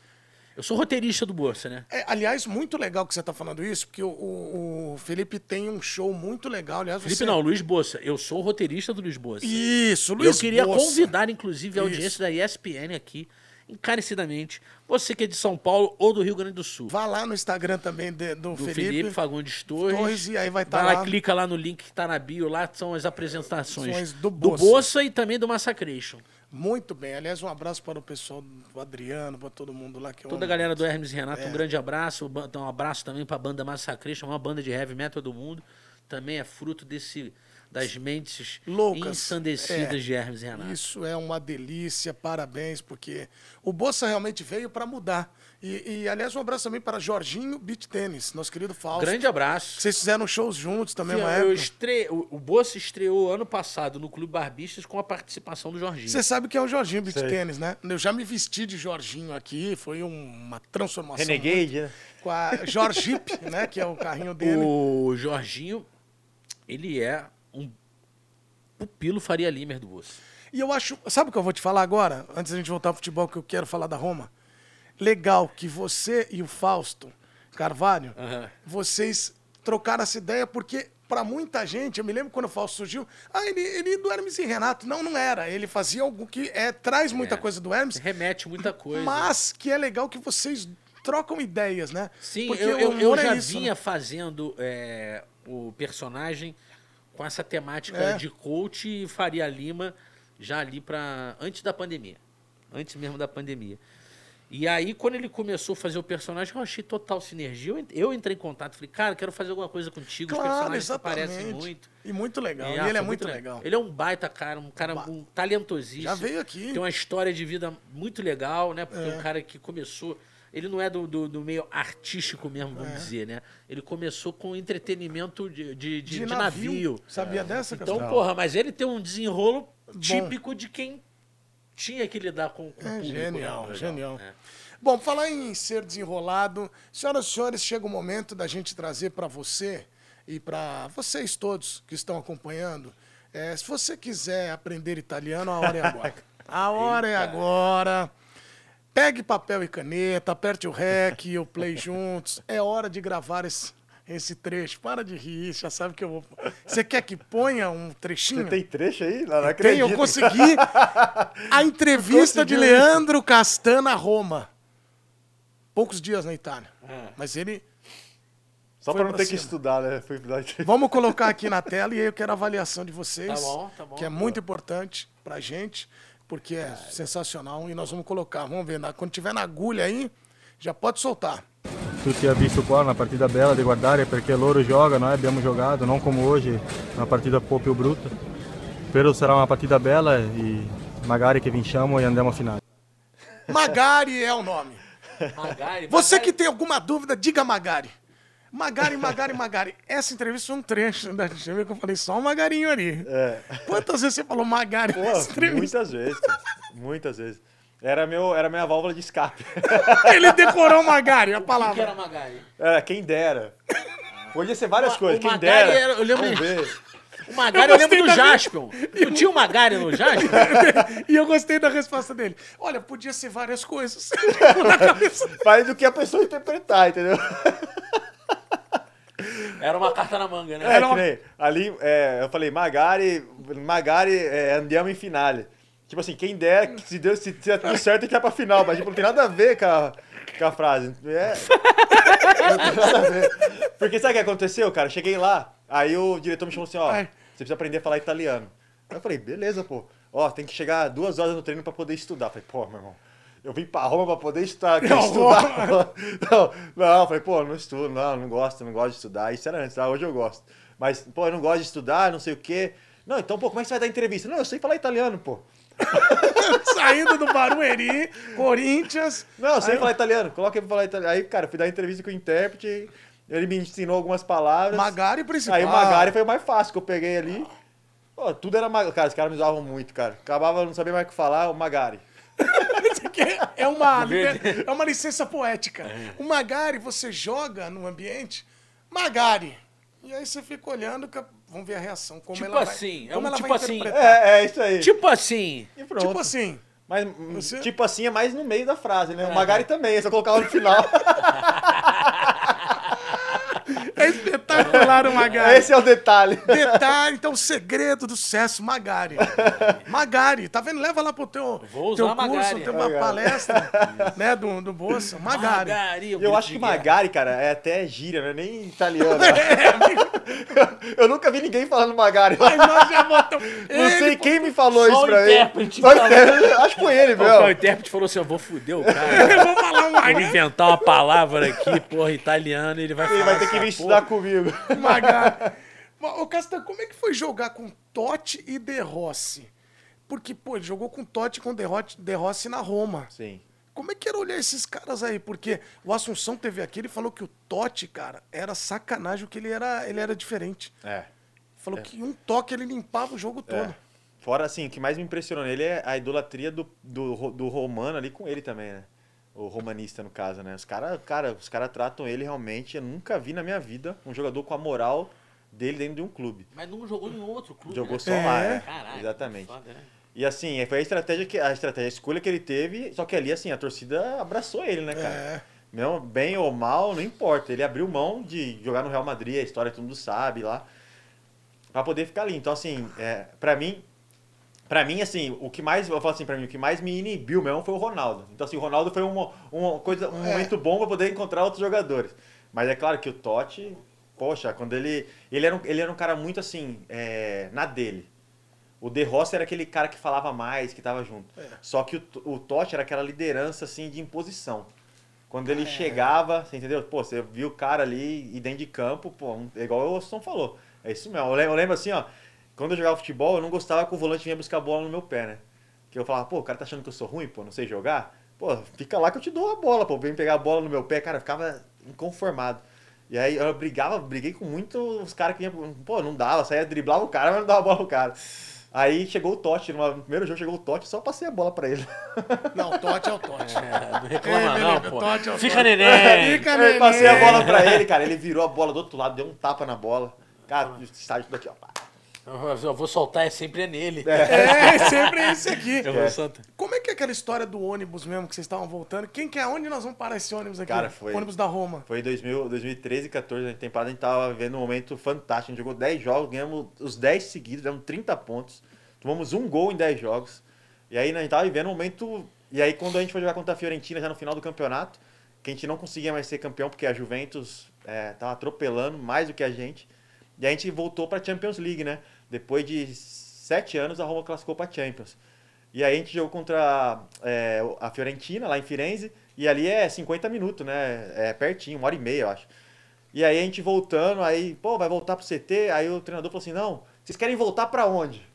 Eu sou roteirista do Bolsa, né? É, aliás, muito legal que você está falando isso, porque o, o- o Felipe tem um show muito legal. Aliás, Felipe você... não, Luiz Bolsa. Eu sou roteirista do Luiz Bolsa. Isso, eu Luiz queria Bolsa. convidar, inclusive, a Isso. audiência da ESPN aqui, encarecidamente. Você que é de São Paulo ou do Rio Grande do Sul. Vá lá no Instagram também de- do, do Felipe. Felipe, Fagundes Torres. Torres, e aí vai tá Vai lá. lá, clica lá no link que tá na bio, lá são as apresentações Ações do do Bolsa. Bolsa e também do Massacration. Muito bem. Aliás, um abraço para o pessoal do Adriano, para todo mundo lá que Toda a galera do Hermes Renato, É. um grande abraço. Ba- Um abraço também pra banda Massacration, uma banda de heavy metal do mundo. Também é fruto desse das mentes Loucas. ensandecidas É. de Hermes Renato. Isso é uma delícia, parabéns, porque o Bolsa realmente veio para mudar. E, e, aliás, um abraço também para Jorginho Beach Tênis, nosso querido Fausto. Grande abraço. Vocês fizeram shows juntos também, uma eu época. estre... O Bolsa estreou ano passado no Clube Barbistas com a participação do Jorginho. Você sabe que é o Jorginho Sei. Tênis, né? Eu já me vesti de Jorginho aqui, foi um- uma transformação. Renegade, né? muito- Com a <laughs> Jorge Jeep, né? Que é o carrinho dele. O Jorginho, ele é um pupilo Faria Limer do Bolsa. E eu acho. Sabe o que eu vou te falar agora? Antes da gente voltar ao futebol, que eu quero falar da Roma. Legal que você e o Fausto Carvalho, Aham. vocês trocaram essa ideia, porque para muita gente, eu me lembro quando o Fausto surgiu, ah, ele, ele é do Hermes e Renato. Não, não era. Ele fazia algo que é, traz muita É. coisa do Hermes, Remete muita coisa. mas que é legal que vocês trocam ideias, né? Sim, Porque eu, eu, eu é já isso, vinha né? fazendo é, o personagem com essa temática É. de coach e Faria Lima já ali para antes da pandemia. Antes mesmo da pandemia. E aí, quando ele começou a fazer o personagem, eu achei total sinergia. Eu Eu entrei em contato, falei, cara, quero fazer alguma coisa contigo. Os Claro, personagens se exatamente. parecem muito. E muito legal. E, E, ah, ele é muito legal. Ele é um baita cara, um cara um talentosíssimo. Já veio aqui. Tem uma história de vida muito legal, né? Porque é É. um cara que começou. Ele não é do, do, do meio artístico mesmo, vamos dizer, né? Ele começou com entretenimento de, de, de- de navio. Sabia dessa, Então, Castelo? porra, mas ele tem um desenrolo típico de quem tinha que lidar com, com o É público. genial, né? genial. É. Bom, falar em ser desenrolado, senhoras e senhores, chega o momento da gente trazer para você e para vocês todos que estão acompanhando. é, se você quiser aprender italiano, a hora é agora. <laughs> A hora é agora. Pegue papel e caneta, aperte o REC e o play juntos. É hora de gravar esse, esse trecho. Para de rir, já sabe que eu vou. Você quer que ponha um trechinho? Você tem trecho aí? Não, não Tem, eu consegui <laughs> a entrevista de. Leandro Castana a Roma. Poucos dias na Itália. Ah. Mas ele. Só pra não ter que cima. estudar, né? Foi. Vamos colocar <laughs> aqui na tela e aí eu quero a avaliação de vocês. Tá bom, tá bom. Que é muito importante pra gente, porque é sensacional. E nós vamos colocar, vamos ver. Quando tiver na agulha aí, já pode soltar. Tutti ha visto qua una partita bella da guardare perché loro giocano, noi abbiamo giocato, non come oggi, una partita un po' più brutta, però sarà una partita bella e magari che vinciamo e andiamo a finale. Magari é o nome. Magari, Você Magari- que tem alguma dúvida, diga Magari. Magari, Magari, Magari. Essa entrevista foi um trecho da TV que eu falei só um Magarinho ali. É. Quantas vezes você falou Magari Pô, nessa entrevista? muitas vezes. Muitas vezes. Era, meu, era minha válvula de escape. <laughs> Ele decorou Magari, a O que, que era palavra. Magari? Era quem dera. Podia ser várias O- coisas, o quem Magari dera. era- eu lembro- Vamos ver. O Magari, eu, lembro do Jaspion. Não tinha o Magari no Jaspion? <laughs> e eu gostei da resposta dele. Olha, podia ser várias coisas. <laughs> Faz do que a pessoa interpretar, entendeu? Era uma carta na manga, né? É, Era que uma- nem, ali, é, eu falei, Magari, Magari, é, andiamo em finale. Tipo assim, quem der, se, deu, se, der tudo certo, tem que ir pra final. Mas, tipo, não tem nada a ver com a, com a frase. É, <laughs> não tem nada a ver. Porque sabe o que aconteceu, cara? Cheguei lá, aí o diretor me chamou assim, ó, você precisa aprender a falar italiano. Aí eu falei, beleza, pô. Ó, tem que chegar duas horas no treino pra poder estudar. Eu falei, pô, meu irmão, eu vim pra Roma pra poder estudar. <laughs> Não, estudar. <laughs> Não, não, falei, pô, não estudo, não, não gosto, não gosto de estudar. Isso era antes, tá? hoje eu gosto. Mas, pô, eu não gosto de estudar, não sei o quê. Não, então, pô, como é que você vai dar entrevista? Não, eu sei falar italiano, pô. <laughs> Saindo do Barueri, Corinthians. Não, eu sei Aí- falar italiano, coloca aí pra falar italiano. Aí, cara, eu fui dar entrevista com o intérprete, ele me ensinou algumas palavras. Magari principal. Aí o Magari foi o mais fácil que eu peguei ali. Pô, tudo era Magari. Cara, os caras me usavam muito, cara. Acabava, não sabia mais o que falar, o Magari. <laughs> É uma, <laughs> é uma licença poética. O Magari, você joga no ambiente, Magari. E aí você fica olhando, que- vamos ver a reação. Como Tipo ela vai- assim, é como um ela tipo vai assim. É, é isso aí. Tipo assim. e pronto. Tipo assim, Mas, Você- tipo assim, é mais no meio da frase, né? O Magari também, eu só colocava no final. <laughs> é Magari. Esse é o detalhe. Detalhe, então, o segredo do sucesso, Magari. Magari, tá vendo? Leva lá pro teu, Vou teu curso, tem uma Magari. palestra, né, do, do Bolsa. Magari. Magari, Eu acho que Magari, cara, é até gíria, não é nem italiano. <laughs> eu nunca vi ninguém falando Magari. Aí nós já botamos... <laughs> Não sei quem me falou Só isso pra mim. intérprete Só o falou. intérprete. Acho que foi ele, O, cara, o intérprete falou assim: eu vou fuder o cara. <laughs> Eu vou falar um Vou Magari. inventar uma palavra aqui, porra, italiano, e ele vai Ele vai ter que vir estudar comigo. <laughs> Mas, Ô, Castan, como é que foi jogar com Totti e De Rossi? Porque, pô, ele jogou com Totti e com De Rossi, na Roma. Sim. Como é que era olhar esses caras aí? Porque o Assunção teve aqui, ele falou que o Totti, cara, era sacanagem, que ele era, ele era diferente. É. Falou que um toque ele limpava o jogo todo. É. Fora, assim, o que mais me impressionou nele é a idolatria do, do, do romano ali com ele também, né? O romanista, no caso, né? Os caras cara, os cara tratam ele realmente. Eu nunca vi na minha vida um jogador com a moral dele dentro de um clube. Mas não jogou em outro clube. Jogou né? só É. lá, é. Caralho. Exatamente. foda, né? E assim, foi a estratégia que a estratégia, a escolha que ele teve, só que ali assim, a torcida abraçou ele, né, cara? É. Mesmo bem ou mal, não importa. Ele abriu mão de jogar no Real Madrid, a história todo mundo sabe lá, pra poder ficar ali. Então assim, é, para mim, para mim assim, o que mais, eu falo assim, para mim, o que mais me inibiu mesmo foi o Ronaldo. Então assim, o Ronaldo foi uma, uma coisa, um É. momento bom para poder encontrar outros jogadores. Mas é claro que o Totti, poxa, quando ele ele era um, ele era um cara muito assim, é, na dele. O De Rossi era aquele cara que falava mais, que tava junto. É. Só que o, o Totti era aquela liderança assim de imposição. Quando É. ele chegava, você entendeu? Pô, você viu o cara ali e dentro de campo, pô, um- é igual o Osson falou. É isso mesmo. Eu lembro, eu lembro assim, ó, quando eu jogava futebol, eu não gostava que o volante vinha buscar a bola no meu pé, né? Que eu falava, pô, o cara tá achando que eu sou ruim, pô, não sei jogar. Pô, fica lá que eu te dou a bola, pô, vem pegar a bola no meu pé, cara, eu ficava inconformado. E aí eu brigava, briguei com muitos caras que vinham, pô, não dava, saía driblava o cara, mas não dava a bola pro cara. Aí chegou o Totti, no primeiro jogo chegou o Totti, só passei a bola pra ele. <laughs> Não, Totti é o Totti. É, não reclama É, não, pô. Totti é o Fica Totti. neném. Fica Eu neném. passei a bola pra ele, cara. Ele virou a bola do outro lado, deu um tapa na bola. Cara, o estádio daqui, ó. Eu vou soltar, é sempre é nele. É, sempre é esse aqui. Eu vou soltar. Como é que é aquela história do ônibus mesmo que vocês estavam voltando? Quem que é? Onde nós vamos parar esse ônibus aqui? Cara, foi- O ônibus da Roma. Foi em 2000, 2013, 14, a temporada, a gente tava vivendo um momento fantástico. A gente jogou 10 jogos, ganhamos os 10 seguidos, demos 30 pontos. Tomamos um gol em 10 jogos. E aí a gente tava vivendo um momento. E aí quando a gente foi jogar contra a Fiorentina já no final do campeonato, que a gente não conseguia mais ser campeão, porque a Juventus é, tava atropelando mais do que a gente. E a gente voltou pra Champions League, né? Depois de sete anos, a Roma classificou pra Champions. E aí a gente jogou contra é, a Fiorentina, lá em Firenze, e ali é 50 minutos, né? É pertinho, uma hora e meia, eu acho. E aí a gente voltando, aí, pô, vai voltar pro CT? Aí o treinador falou assim, não, vocês querem voltar pra onde?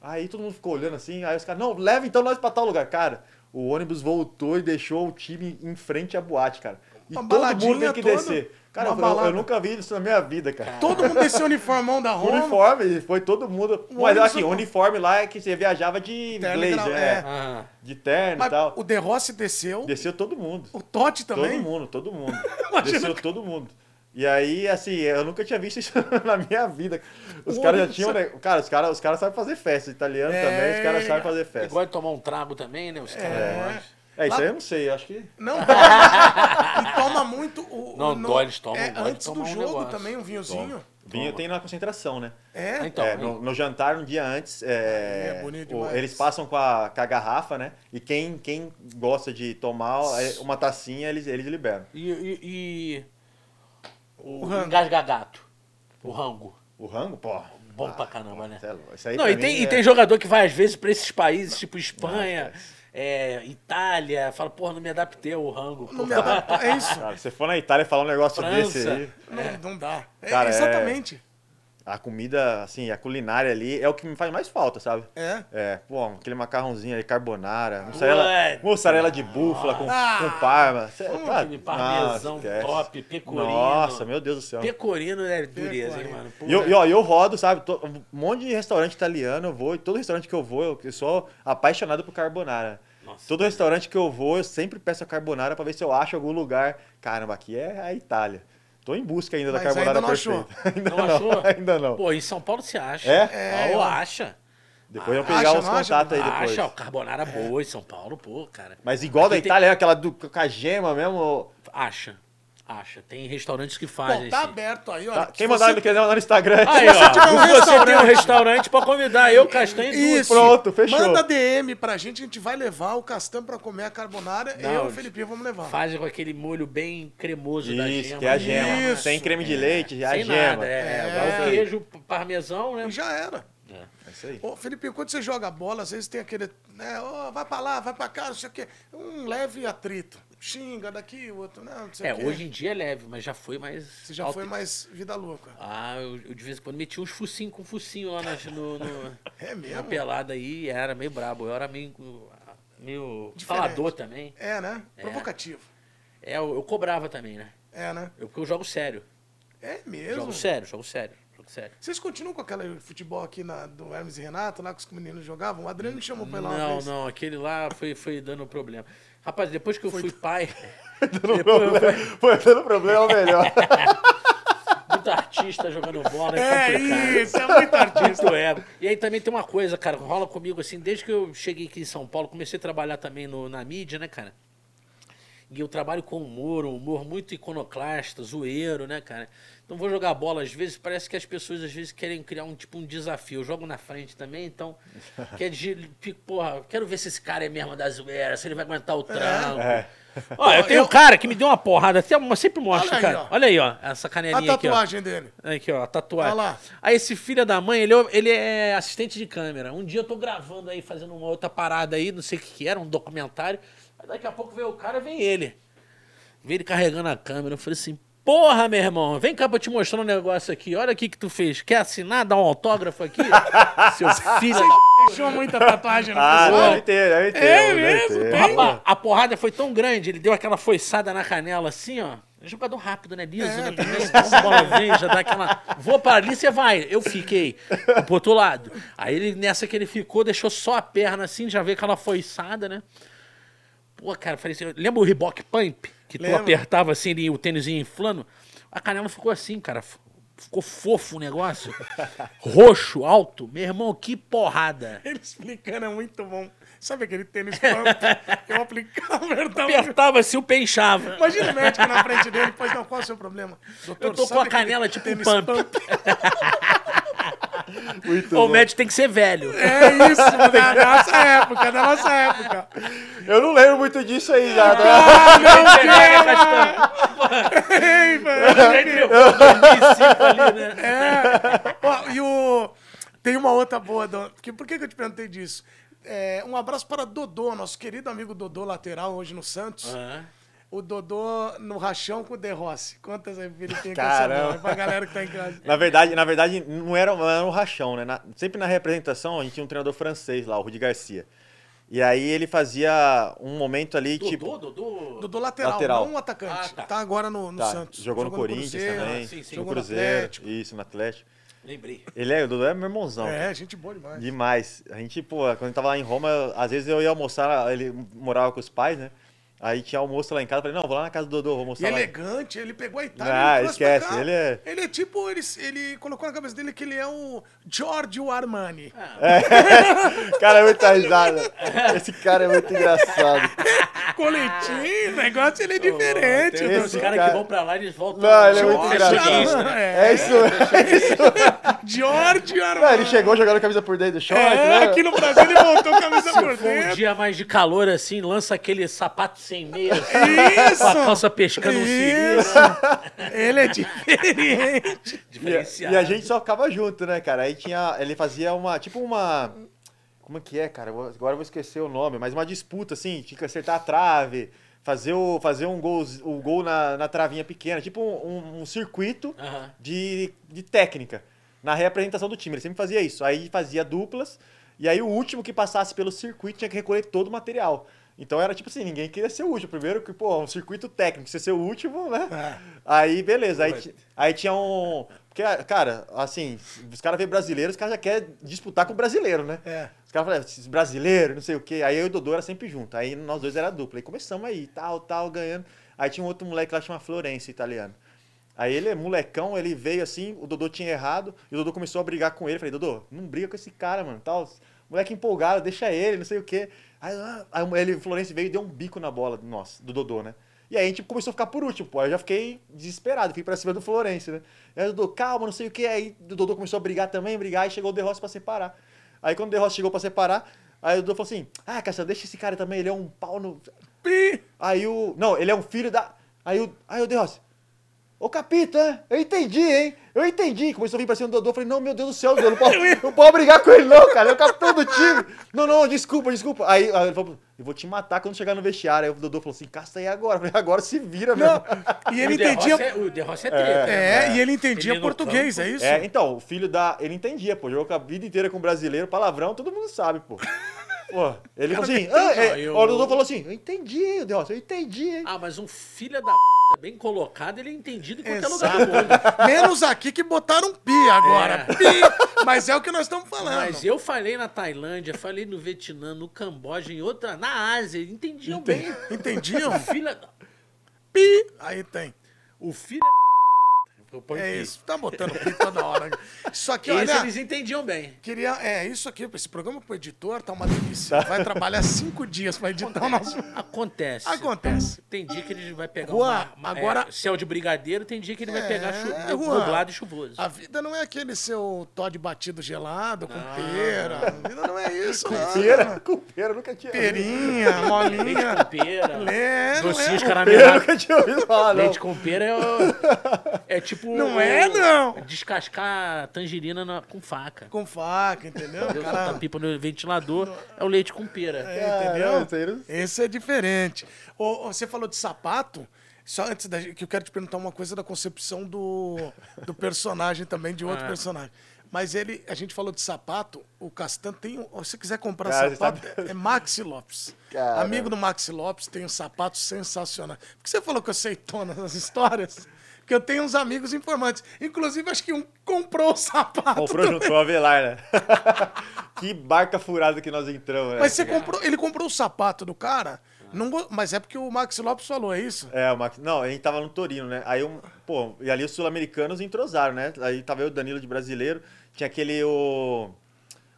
Aí todo mundo ficou olhando assim, aí os caras, não, leva então nós pra tal lugar. Cara, o ônibus voltou e deixou o time em frente à boate, cara. E Uma todo mundo tem que descer. Cara, uma eu, eu nunca vi isso na minha vida, cara. Todo mundo desse uniformão da Roma. Uniforme, foi todo mundo. O Mas assim, o uniforme lá é que você viajava de Terno blazer, gra- é, é. De terno Mas e tal. o De Rossi desceu. Desceu todo mundo. O Totti também. Todo mundo, todo mundo. <laughs> Desceu todo mundo. E aí, assim, eu nunca tinha visto isso <laughs> na minha vida. Os caras já tinham. né? Cara, os caras os cara sabem fazer festa. Italiano É. também, os caras sabem fazer festa. gosta de tomar um trago também, né? Os caras gostam. É, isso Lá- aí eu não sei, acho que. Não, <laughs> e toma muito o. Não, o- dó, eles tomam, É, de antes do um jogo negócio. também, um vinhozinho. Vinho tem na concentração, né? É. Ah, então, É, no, no jantar, um dia antes, é, É, bonito o- eles passam com a, com a garrafa, né? E quem, quem gosta de tomar é, uma tacinha, eles, eles liberam. E, e, e o, O engasgagato, o rango. O rango, pô. Bom pra caramba, né? Isso é. Isso aí Não, e tem, mim e é- tem jogador que vai às vezes pra esses países, tipo Espanha, é, Itália, fala, porra, não me adaptei ao rango. Não me adapta. É isso. <laughs> Cara, se você for na Itália falar um negócio França. desse aí, Não, não dá. É, Cara, é- exatamente. A comida, assim, a culinária ali é o que me faz mais falta, sabe? É. É, pô, aquele macarrãozinho ali, carbonara, mussarela, mussarela de búfala com, Ah. com parma. Cê, Hum, tá- parmesão Nossa, top, pecorino. Nossa, meu Deus do céu. Pecorino é dureza, hein, mano? E eu, e, ó, eu rodo, sabe? to- um monte de restaurante italiano eu vou, e todo restaurante que eu vou, eu, eu sou apaixonado por carbonara. Nossa. Todo restaurante que eu vou, eu sempre peço a carbonara pra ver se eu acho algum lugar. Caramba, aqui é a Itália. Tô em busca ainda Mas da carbonara ainda não achou. perfeita. <laughs> ainda Não não, achou? ainda não. Pô, em São Paulo você acha. É? Ah, eu- ou acha. Depois eu Acha, pegar os contatos aí depois. Acha, o carbonara boa em São Paulo, pô, cara. Mas igual da Aqui tem- Itália, é aquela do, com a gema mesmo. Acha. Acha. Tem restaurantes que Bom, fazem tá assim. aberto aí, ó. Tá? Quem você- mandar ele quiser mandar no Instagram. Aí, você um ó, se você tem um restaurante- pode convidar eu, Castanho e Isso. Pronto, fechou. Manda DM pra gente, a gente vai levar o Castan pra comer a carbonara. Não, eu e o Felipinho vamos levar. Fazem com aquele molho bem cremoso da Isso, gema. que é a gema. Isso. Sem creme de leite, é a Sem gema. nada, é. É. Vai o queijo parmesão, né? E já era. É isso aí. Ô, Felipe, quando você joga bola, às vezes tem aquele. Né, ó, vai pra lá, vai pra cá, não sei o quê. Um leve atrito. Xinga daqui, o outro. Não, não sei É, o quê. hoje em dia é leve, mas já foi mais. Você já alto- foi mais vida louca. Ah, eu, eu de vez em quando metia uns focinhos com focinho lá nas- no, no- É na mesmo? pelada aí, era meio brabo. Eu era meio. meio Diferente. falador também. É, né? Provocativo. É, eu, eu cobrava também, né? É, né? Eu, porque eu jogo sério. É mesmo. Jogo sério, jogo sério, jogo sério. Vocês continuam com aquele futebol aqui na, do Hermes e Renato, lá que os meninos jogavam? O Adriano me chamou pra ir lá Não, não, aquele lá foi, foi dando problema. Rapaz, depois que eu fui pai, <laughs> Dando problema, foi dando problema melhor. <laughs> muito artista jogando bola, é, É isso, é muito artista. Muito ego. E aí também tem uma coisa, cara, rola comigo assim, desde que eu cheguei aqui em São Paulo, comecei a trabalhar também no, na mídia, né, cara? E eu trabalho com humor, um humor muito iconoclasta, zoeiro, né, cara? Então vou jogar bola, às vezes parece que as pessoas às vezes querem criar um tipo um desafio. Eu jogo na frente também, então <laughs> quer dizer, porra, quero ver se esse cara é mesmo da zoeira, se ele vai aguentar o tranco. É. Ó, eu tenho um cara que me deu uma porrada, até eu sempre aí, cara. ó. Olha aí, ó, essa A canelinha aqui, ó. tatuagem dele. Aqui, ó, a tatuagem. Olha lá. Aí esse filho da mãe, ele, ele é assistente de câmera. Um dia eu tô gravando aí, fazendo uma outra parada aí, não sei o que que era, um documentário. Aí daqui a pouco veio o cara, vem ele. Vem ele carregando a câmera. Eu falei assim, porra, meu irmão, vem cá pra eu te mostrar um negócio aqui. Olha aqui que tu fez. Quer assinar, dar um autógrafo aqui? <laughs> Seu filho da... Deixou muita tatuagem no Ah, pessoal. deve ter, deve ter. É mesmo? ter. Tem? Rapaz, a porrada foi tão grande, ele deu aquela foiçada na canela assim, ó. É jogador rápido, né? Liso, É, né? Também. Então, a bola vem, já dá aquela. Vou para ali, você vai. Eu fiquei pro outro lado. Aí ele, nessa que ele ficou, deixou só a perna assim, já veio aquela foiçada, né? Pô, cara, falei assim, lembra o Reebok Pump? Que tu Lembro. apertava assim, o tênis inflando? A canela ficou assim, cara. Ficou fofo o negócio. <laughs> Roxo, alto. Meu irmão, que porrada. Ele explicando é muito bom. Sabe aquele tênis pump? Eu aplicava, <laughs> verdade. Apertava assim, o pé inchava. Imagina o médico na frente dele, pois não, qual é o seu problema? Doutor, Eu tô com a canela tipo um tênis pump. <laughs> Muito O bom. médico tem que ser velho. É isso, da nossa época, da nossa época. Eu não lembro muito disso aí já. Ah, tá? Ei, velho. Entre 2005 ali, né? É. E o... Tem uma outra boa. Do... Porque, por que, que eu te perguntei disso? É, um abraço para Dodô, nosso querido amigo Dodô, lateral, hoje no Santos. Aham. O Dodô no rachão com o De Rossi. Quantas aí, Felipe? Caramba. Pra galera que tá em casa. Na verdade, na verdade, não era, não era um rachão, né? Na- sempre na representação, a gente tinha um treinador francês lá, o Rudi Garcia. E aí ele fazia um momento ali, tipo. Dodô, Dodô. Dodô lateral, Lateral. não um atacante. Ah, tá. tá. agora no, no tá, Santos. jogou no Corinthians Cruzeiro, também, sim, sim. no Jogou no Cruzeiro, Atlético. isso, no Atlético. Lembrei. Ele é, o Dodô é meu irmãozão. cara. É, gente boa demais. Demais. A gente, pô, quando a gente tava lá em Roma, às vezes eu ia almoçar, ele morava com os pais, né? Aí tinha almoço lá em casa, falei, não, vou lá na casa do Dodô, vou E mostrar lá. elegante, ele pegou a Itália Ah, e pra esquece, cá. ele é- Ele é tipo, ele, ele colocou na cabeça dele que ele é o Giorgio Armani. <laughs> Cara, é muita risada. Esse cara é muito engraçado. <laughs> Coletinho, o negócio ele é diferente. Uns Esse caras cara- que vão pra lá e eles voltam. Não, ele é muito engraçado. né? É isso, é isso. <laughs> Giorgio Não, Armani. ele chegou jogando a camisa por dentro do short, É, né? aqui no Brasil ele voltou com a camisa por For um dentro. dia mais de calor assim, lança aquele sapato sem meia, assim, Isso! com a calça pescando um siri, Isso! Ele é diferente. E, diferenciado. e a gente só ficava junto, né, cara? Aí tinha. Ele fazia uma. Tipo uma. Como é que é, cara? Agora eu vou esquecer o nome, mas uma disputa, assim, tinha que acertar a trave, fazer, o, fazer um gol, o gol na, na travinha pequena, tipo um, um- um circuito de, de técnica na reapresentação do time. Ele sempre fazia isso. Aí fazia duplas, e aí o último que passasse pelo circuito tinha que recolher todo o material. Então era tipo assim, ninguém queria ser o último. Primeiro que, pô, um circuito técnico, você ser o último, né? É. Aí, beleza. Aí, aí tinha um. Porque, cara, assim, os caras vêem brasileiro, os caras já querem disputar com o brasileiro, né? É. Os caras falam, esses brasileiros, não sei o quê. Aí eu e o Dodô era sempre junto. Aí nós dois era dupla. Aí começamos aí, tal, tal, ganhando. Aí tinha um outro moleque lá, chama Florencio, italiano. Aí ele é molecão, ele veio assim, o Dodô tinha errado, e o Dodô começou a brigar com ele. Falei, Dodô, não briga com esse cara, mano, tal. Moleque empolgado, deixa ele, não sei o quê. Aí, ah, aí ele, o Florencio veio e deu um bico na bola do nosso, do Dodô, né? E aí a gente começou a ficar por último, pô. Aí eu já fiquei desesperado, fui pra cima do Florencio, né? Aí o Dodô, calma, não sei o quê. Aí o Dodô começou a brigar também, brigar, e chegou o De Rossi pra separar. Aí quando o De Rossi chegou pra separar, aí o Dodô falou assim: Ah, Cassiano, deixa esse cara também, ele é um pau no. Pi! Aí o. Não, ele é um filho da. Aí o. Aí o De Rossi. Ô Capita, eu entendi, hein? Eu entendi. Começou a vir pra cima do Dodô. Eu falei, não, meu Deus do céu, Dodô, não pode, <laughs> não pode brigar com ele, não, cara. Ele é o capitão do time. Não, não, desculpa, desculpa. Aí, aí ele falou, eu vou te matar quando chegar no vestiário. Aí o Dodô falou assim, caça aí agora. Eu falei, agora se vira, meu. Não, e ele o entendia. É- o De Rossi é treta. É, né? e ele entendia Ele português, campo- é isso? É, então, o filho da. Ele entendia, pô. Jogou a vida inteira com brasileiro, palavrão, todo mundo sabe, pô. Pô, ele falou assim, ah, é, eu- o Dodô falou assim, eu entendi, Deus, eu entendi, hein? Ah, mas um filho da p... bem colocado, ele é entendido em qualquer lugar do mundo. Menos aqui que botaram pi agora. É. Pi! Mas é o que nós estamos falando. Mas eu falei na Tailândia, falei no Vietnã, no Camboja, em outra, na Ásia, entendiam bem. Entendiam? O filho da... Pi! Aí tem. O filho da... Eu ponho É pi. isso. Tá botando pi toda hora. Isso aqui, Esse olha. eles entendiam bem. Queria, é, isso aqui, esse programa pro editor tá uma delícia. Vai trabalhar cinco dias pra editar o nosso. Acontece. Acontece. Tem dia que ele vai pegar Juan, uma, uma- agora- é, céu de brigadeiro, tem dia que ele vai pegar chu... É, nublado e chuvoso. A vida não é aquele seu Todd batido gelado com pera. A vida não é isso, não. Pera, com pera, nunca tinha Perinha, Leite molinha. com pera. É, não Docinhos é. Caramelados. nunca tinha ouvido falar, não. Leite com pera é, o- <laughs> é tipo. Não é, não. Descascar tangerina na- com faca. Com faca, entendeu? Entendeu? Cara, Soltar pipa no ventilador é o leite com pera. É, entendeu? Não- Esse é diferente. Ô, você falou de sapato. Só antes da gente- que eu quero te perguntar uma coisa da concepção do, do personagem também, de outro Ah. personagem. Mas ele, a gente falou de sapato, o Castan tem. um- Se você quiser comprar Cara, sapato, sabe- é Maxi Lopes. Caramba. Amigo do Maxi Lopes tem um sapato sensacional. Por que você falou que eu sei todas as histórias? Porque eu tenho uns amigos informantes. Inclusive, acho que um comprou o sapato. Comprou junto com o Avelar, né? <laughs> que barca furada que nós entramos, né? Mas você comprou, ele comprou o sapato do cara, não, mas é porque o Maxi Lopes falou, é isso? É, o Max. Não, a gente tava no Torino, né? Aí, um, pô, e ali os sul-americanos entrosaram, né? Aí tava eu, o Danilo de brasileiro, tinha aquele, o.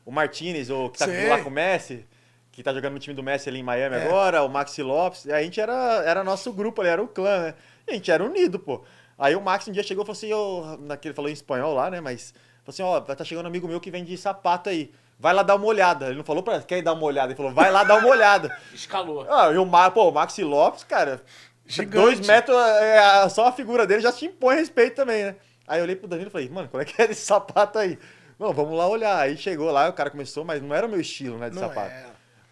O Martinez, o que tá Sei. lá com o Messi, que tá jogando no time do Messi ali em Miami É. agora, o Maxi Lopes. A gente era, era nosso grupo ali, era o clã, né? A gente era unido, pô. Aí o Max um dia chegou e falou assim, ô, naquele falou em espanhol lá, né? Mas falou assim, ó, tá chegando um amigo meu que vende sapato aí. Vai lá dar uma olhada. Ele não falou pra quer ir dar uma olhada, ele falou, vai lá dar uma olhada. <laughs> Escalou. Ah, e o, Ma, pô, o Maxi Lopes, cara, Gigante. dois metros, é, a- só a figura dele já te impõe respeito também, né? Aí eu olhei pro Danilo e falei, mano, qual é que é desse sapato aí? Não, vamos lá olhar. Aí chegou lá, o cara começou, mas não era o meu estilo, né, de Não sapato. é.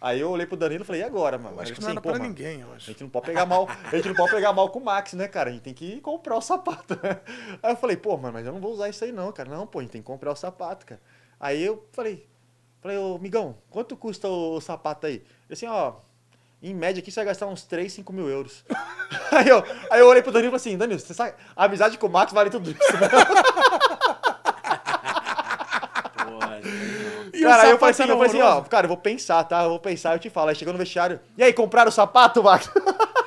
Aí eu olhei pro Danilo e falei, e agora, mano? Eu acho que falou não era assim, pra "Pô, mano, ninguém, eu A acho. gente não pode pegar mal, a gente não pode pegar mal com o Max, né, cara? A gente tem que comprar o sapato. <laughs> Aí eu falei, pô, mano, mas eu não vou usar isso aí não, cara. Não, pô, a gente tem que comprar o sapato, cara. Aí eu falei, falei, ô, migão, quanto custa o, sapato aí? Ele assim, ó, em média aqui você vai gastar uns 3, 5 mil euros. <laughs> aí, eu, aí eu olhei pro Danilo e falei assim, Danilo, você sabe, a amizade com o Max vale tudo isso, né? <laughs> Porra, E o cara, aí eu falei assim, eu falei assim, ó, horroroso. cara, eu vou pensar, tá? Eu vou pensar, eu te falo. Aí chegou no vestiário, e aí, compraram o sapato, Max? <laughs>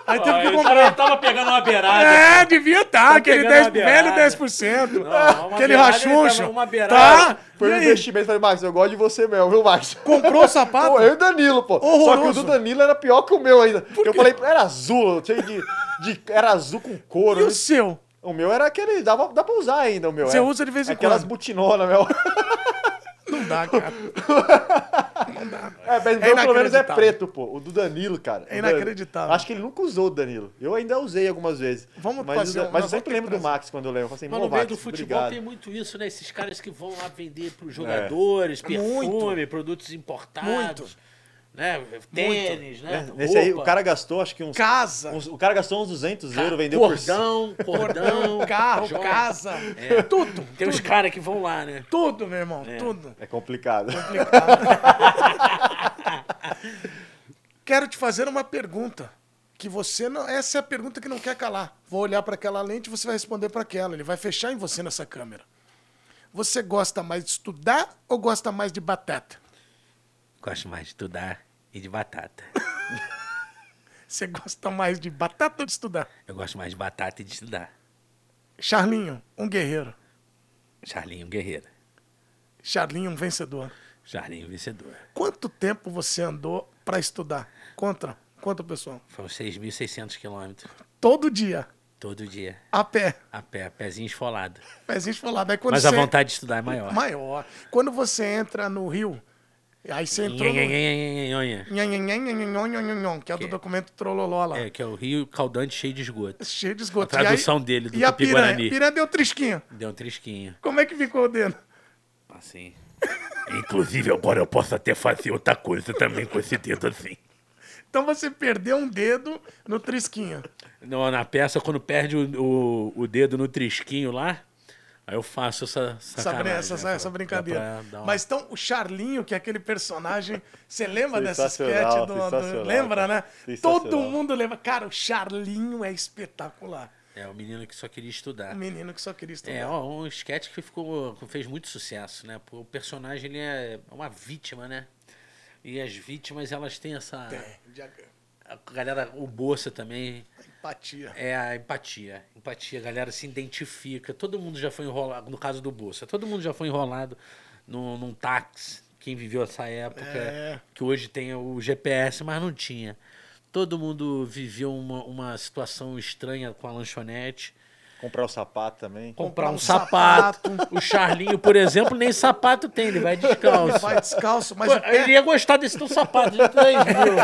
Aí teve que ele comprar. tava, tava pegando uma beirada. É, devia estar, aquele pegando 10, uma velho beirada. 10%. Não, uma aquele rachuncho. Tá? Foi um investimento. Falei, Max, eu gosto de você mesmo, viu, Max? comprou o sapato? <laughs> Pô, eu e o Danilo, pô. Só que o Horroroso. do Danilo era pior que o meu ainda. Porque eu falei, era azul, cheio de, de. Era azul com couro. E o seu? O meu era aquele. Dá, dá pra usar ainda, o meu. Você é. usa de vez em Aquelas quando. butinonas, meu. <laughs> Não dá, cara. É, mas o É meu pelo menos é preto, pô. O do Danilo, cara. É inacreditável. Acho que ele nunca usou o Danilo. Eu ainda usei algumas vezes. Vamos mas, fazer o Dan- mas eu sempre lembro do Max quando eu lembro. Eu falei assim, Mas "Pô, no meio do futebol obrigado." tem muito isso, né? Esses caras que vão lá vender para os jogadores, perfume, Muito. produtos importados. Muito. Né? Tênis, né? Nesse aí, o cara gastou, acho que uns. Casa. uns- o cara gastou uns 200 euros, vendeu por cordão, cordão, <laughs> Carro, joia. casa. É. Tudo. Tem os caras que vão lá, né? Tudo, meu irmão. Tudo. É complicado. <laughs> Quero te fazer uma pergunta. Que você não. Essa é a pergunta que não quer calar. Vou olhar para aquela lente e você vai responder para aquela. Ele vai fechar em você nessa câmera. Você gosta mais de estudar ou gosta mais de batata? Gosto mais de estudar e de batata. <laughs> Você gosta mais de batata ou de estudar? Eu gosto mais de batata e de estudar. Charlinho, um guerreiro. Charlinho Guerreiro. Charlinho, um vencedor. Charlinho vencedor. Quanto tempo você andou para estudar? Conta. Conta, pessoal. Foram 6.600 quilômetros. Todo dia. Todo dia. A pé. A pé, pezinho esfolado. Pezinho esfolado. Aí quando Mas você... a vontade de estudar é maior. Maior. Quando você entra no Rio, Aí você entrou. No... Que é do documento Trololó lá. É, que é o Rio Caldante cheio de esgoto. Cheio de esgoto. A tradução aí, dele, do e a piranha. deu deu trisquinho. Deu um trisquinho. Como é que ficou o dedo? Assim. Inclusive, agora eu posso até fazer outra coisa também com esse dedo assim. Então você perdeu um dedo no trisquinho. Não, na peça, quando perde o, o, o dedo no trisquinho lá, aí eu faço essa Essa, sacanagem. essa, né, essa pra- brincadeira. uma- Mas então, o Charlinho, que é aquele personagem. Você lembra dessa sketch do, do- Lembra, cara. né? Todo mundo lembra. Cara, o Charlinho é espetacular. É, o menino que só queria estudar. O menino que só queria estudar. É, ó, um sketch que ficou, fez muito sucesso, né? O personagem ele é uma vítima, né? E as vítimas, elas têm essa. É, ag- A galera, o Bolsa também, empatia. é a empatia. Empatia, a galera se identifica. Todo mundo já foi enrolado, no caso do Bolsa, todo mundo já foi enrolado num, num táxi. Quem viveu essa época, É. que hoje tem o GPS, mas não tinha. Todo mundo viveu uma, uma situação estranha com a lanchonete. Comprar o sapato também. Comprar um, um sapato. O Charlinho, por exemplo, nem sapato tem, ele vai descalço. Vai descalço, mas Pô, o pé, ele ia gostar desse teu sapato de 3 mil.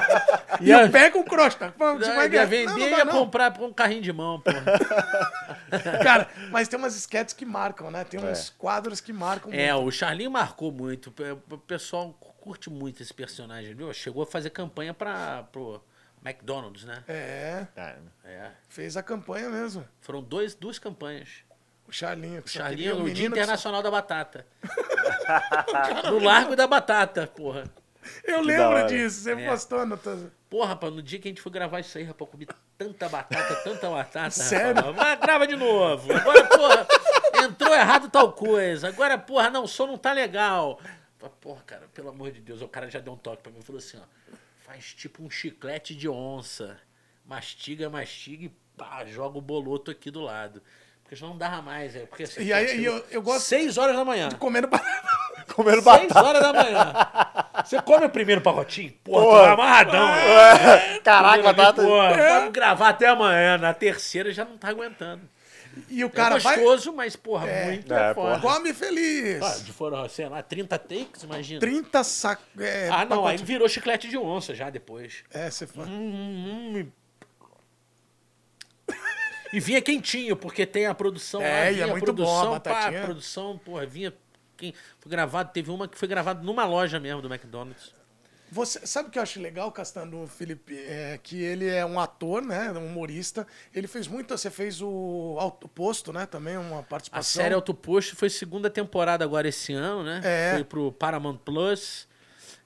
e Ia, o pé com crosta. Ia, vai ganhar. vender Não, e não dá, ia não. comprar por um carrinho de mão, pô. <laughs> Cara, mas tem umas sketches que marcam, né? Tem uns quadros que marcam É, muito. o Charlinho marcou muito. O pessoal curte muito esse personagem, viu? Chegou a fazer campanha para pro McDonald's, né? É, Ah, É. fez a campanha mesmo. Foram dois, duas campanhas. O Charlinho. que O Charlinho no Dia menino que Internacional da Batata. <laughs> <laughs> no Largo da Batata, porra. Eu da lembro disso, você É. postou no... Porra, rapaz, no dia que a gente foi gravar isso aí, rapaz, eu comi tanta batata, tanta batata. Sério? Rapaz. Vai, grava de novo. Agora, porra, entrou errado tal coisa. Agora, porra, não, o som não tá legal. Porra, cara, pelo amor de Deus, o cara já deu um toque pra mim e falou assim, ó. Faz tipo um chiclete de onça. Mastiga, mastiga e pá, joga o boloto aqui do lado. Porque senão não dava mais, é. Porque, assim, E aí, eu- eu gosto- Seis horas da manhã. Comendo batata. <laughs> Comendo Seis batata. horas da manhã. Você come o primeiro pacotinho? Porra, Porra. amarradão. Caraca, Primeiro batata. ali, Pô, Vamos gravar até amanhã. Na terceira já não tá aguentando. E o É cara vai... gostoso, mas, porra, muito É, é, foda. Come feliz. Ah, de foram, sei lá, 30 takes, imagina. 30 sacos... É, Ah, não, aí pacote- virou chiclete de onça já depois. É, você fala... Hum, hum, E vinha quentinho, porque tem a produção É, lá. é Vinha a muito bom a produção, pá, produção, porra, vinha. Quem foi gravado, teve uma que foi gravada numa loja mesmo do McDonald's. Você sabe o que eu acho legal, Castano Felipe? É que ele é um ator, né? Um humorista. Ele fez muito. Você fez o Alto Posto, né? Também uma A participação. série Alto Posto foi segunda temporada agora esse ano, né? É. Foi pro Paramount Plus.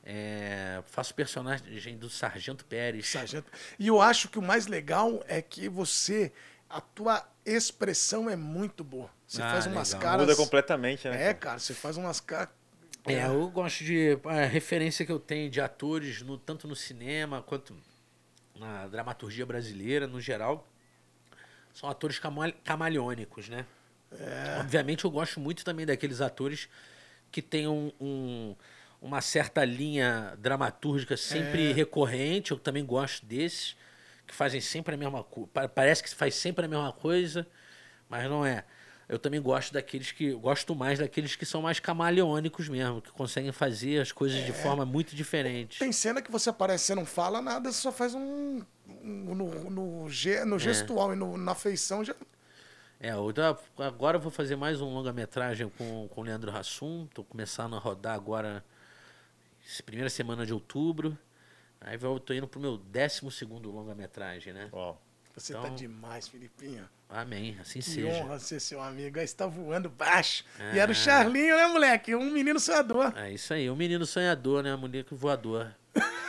É, faço personagem do Sargento Pérez. Sargento. E eu acho que o mais legal é que você. A tua expressão é muito boa. Você Ah, faz umas legal. caras. Muda completamente, né? É, cara, você faz umas caras. É, eu gosto de. A referência que eu tenho de atores, no, tanto no cinema quanto na dramaturgia brasileira, no geral, são atores cama- camaleônicos, né? Obviamente eu gosto muito também daqueles atores que têm um, um- uma certa linha dramatúrgica sempre recorrente, eu também gosto desses, que fazem sempre a mesma coisa. Parece que faz sempre a mesma coisa, mas não é. Eu também gosto daqueles que. Gosto mais daqueles que são mais camaleônicos mesmo, que conseguem fazer as coisas de forma muito diferente. Tem cena que você aparece, você não fala nada, você só faz um. um- no, no, ge- no gestual e no- na feição já. É, agora eu vou fazer mais um longa-metragem com, com o Leandro Hassum. Tô começando a rodar agora, primeira semana de outubro. Aí eu tô indo pro meu 12 segundo longa-metragem, né? Uau. Você tá Então- demais, Filipinho. Amém, assim Que seja. honra ser seu amigo. Aí você tá voando baixo. E Ah. era o Charlinho, né, moleque? Um menino sonhador. É isso aí, o menino sonhador, né? O menino voador. <laughs>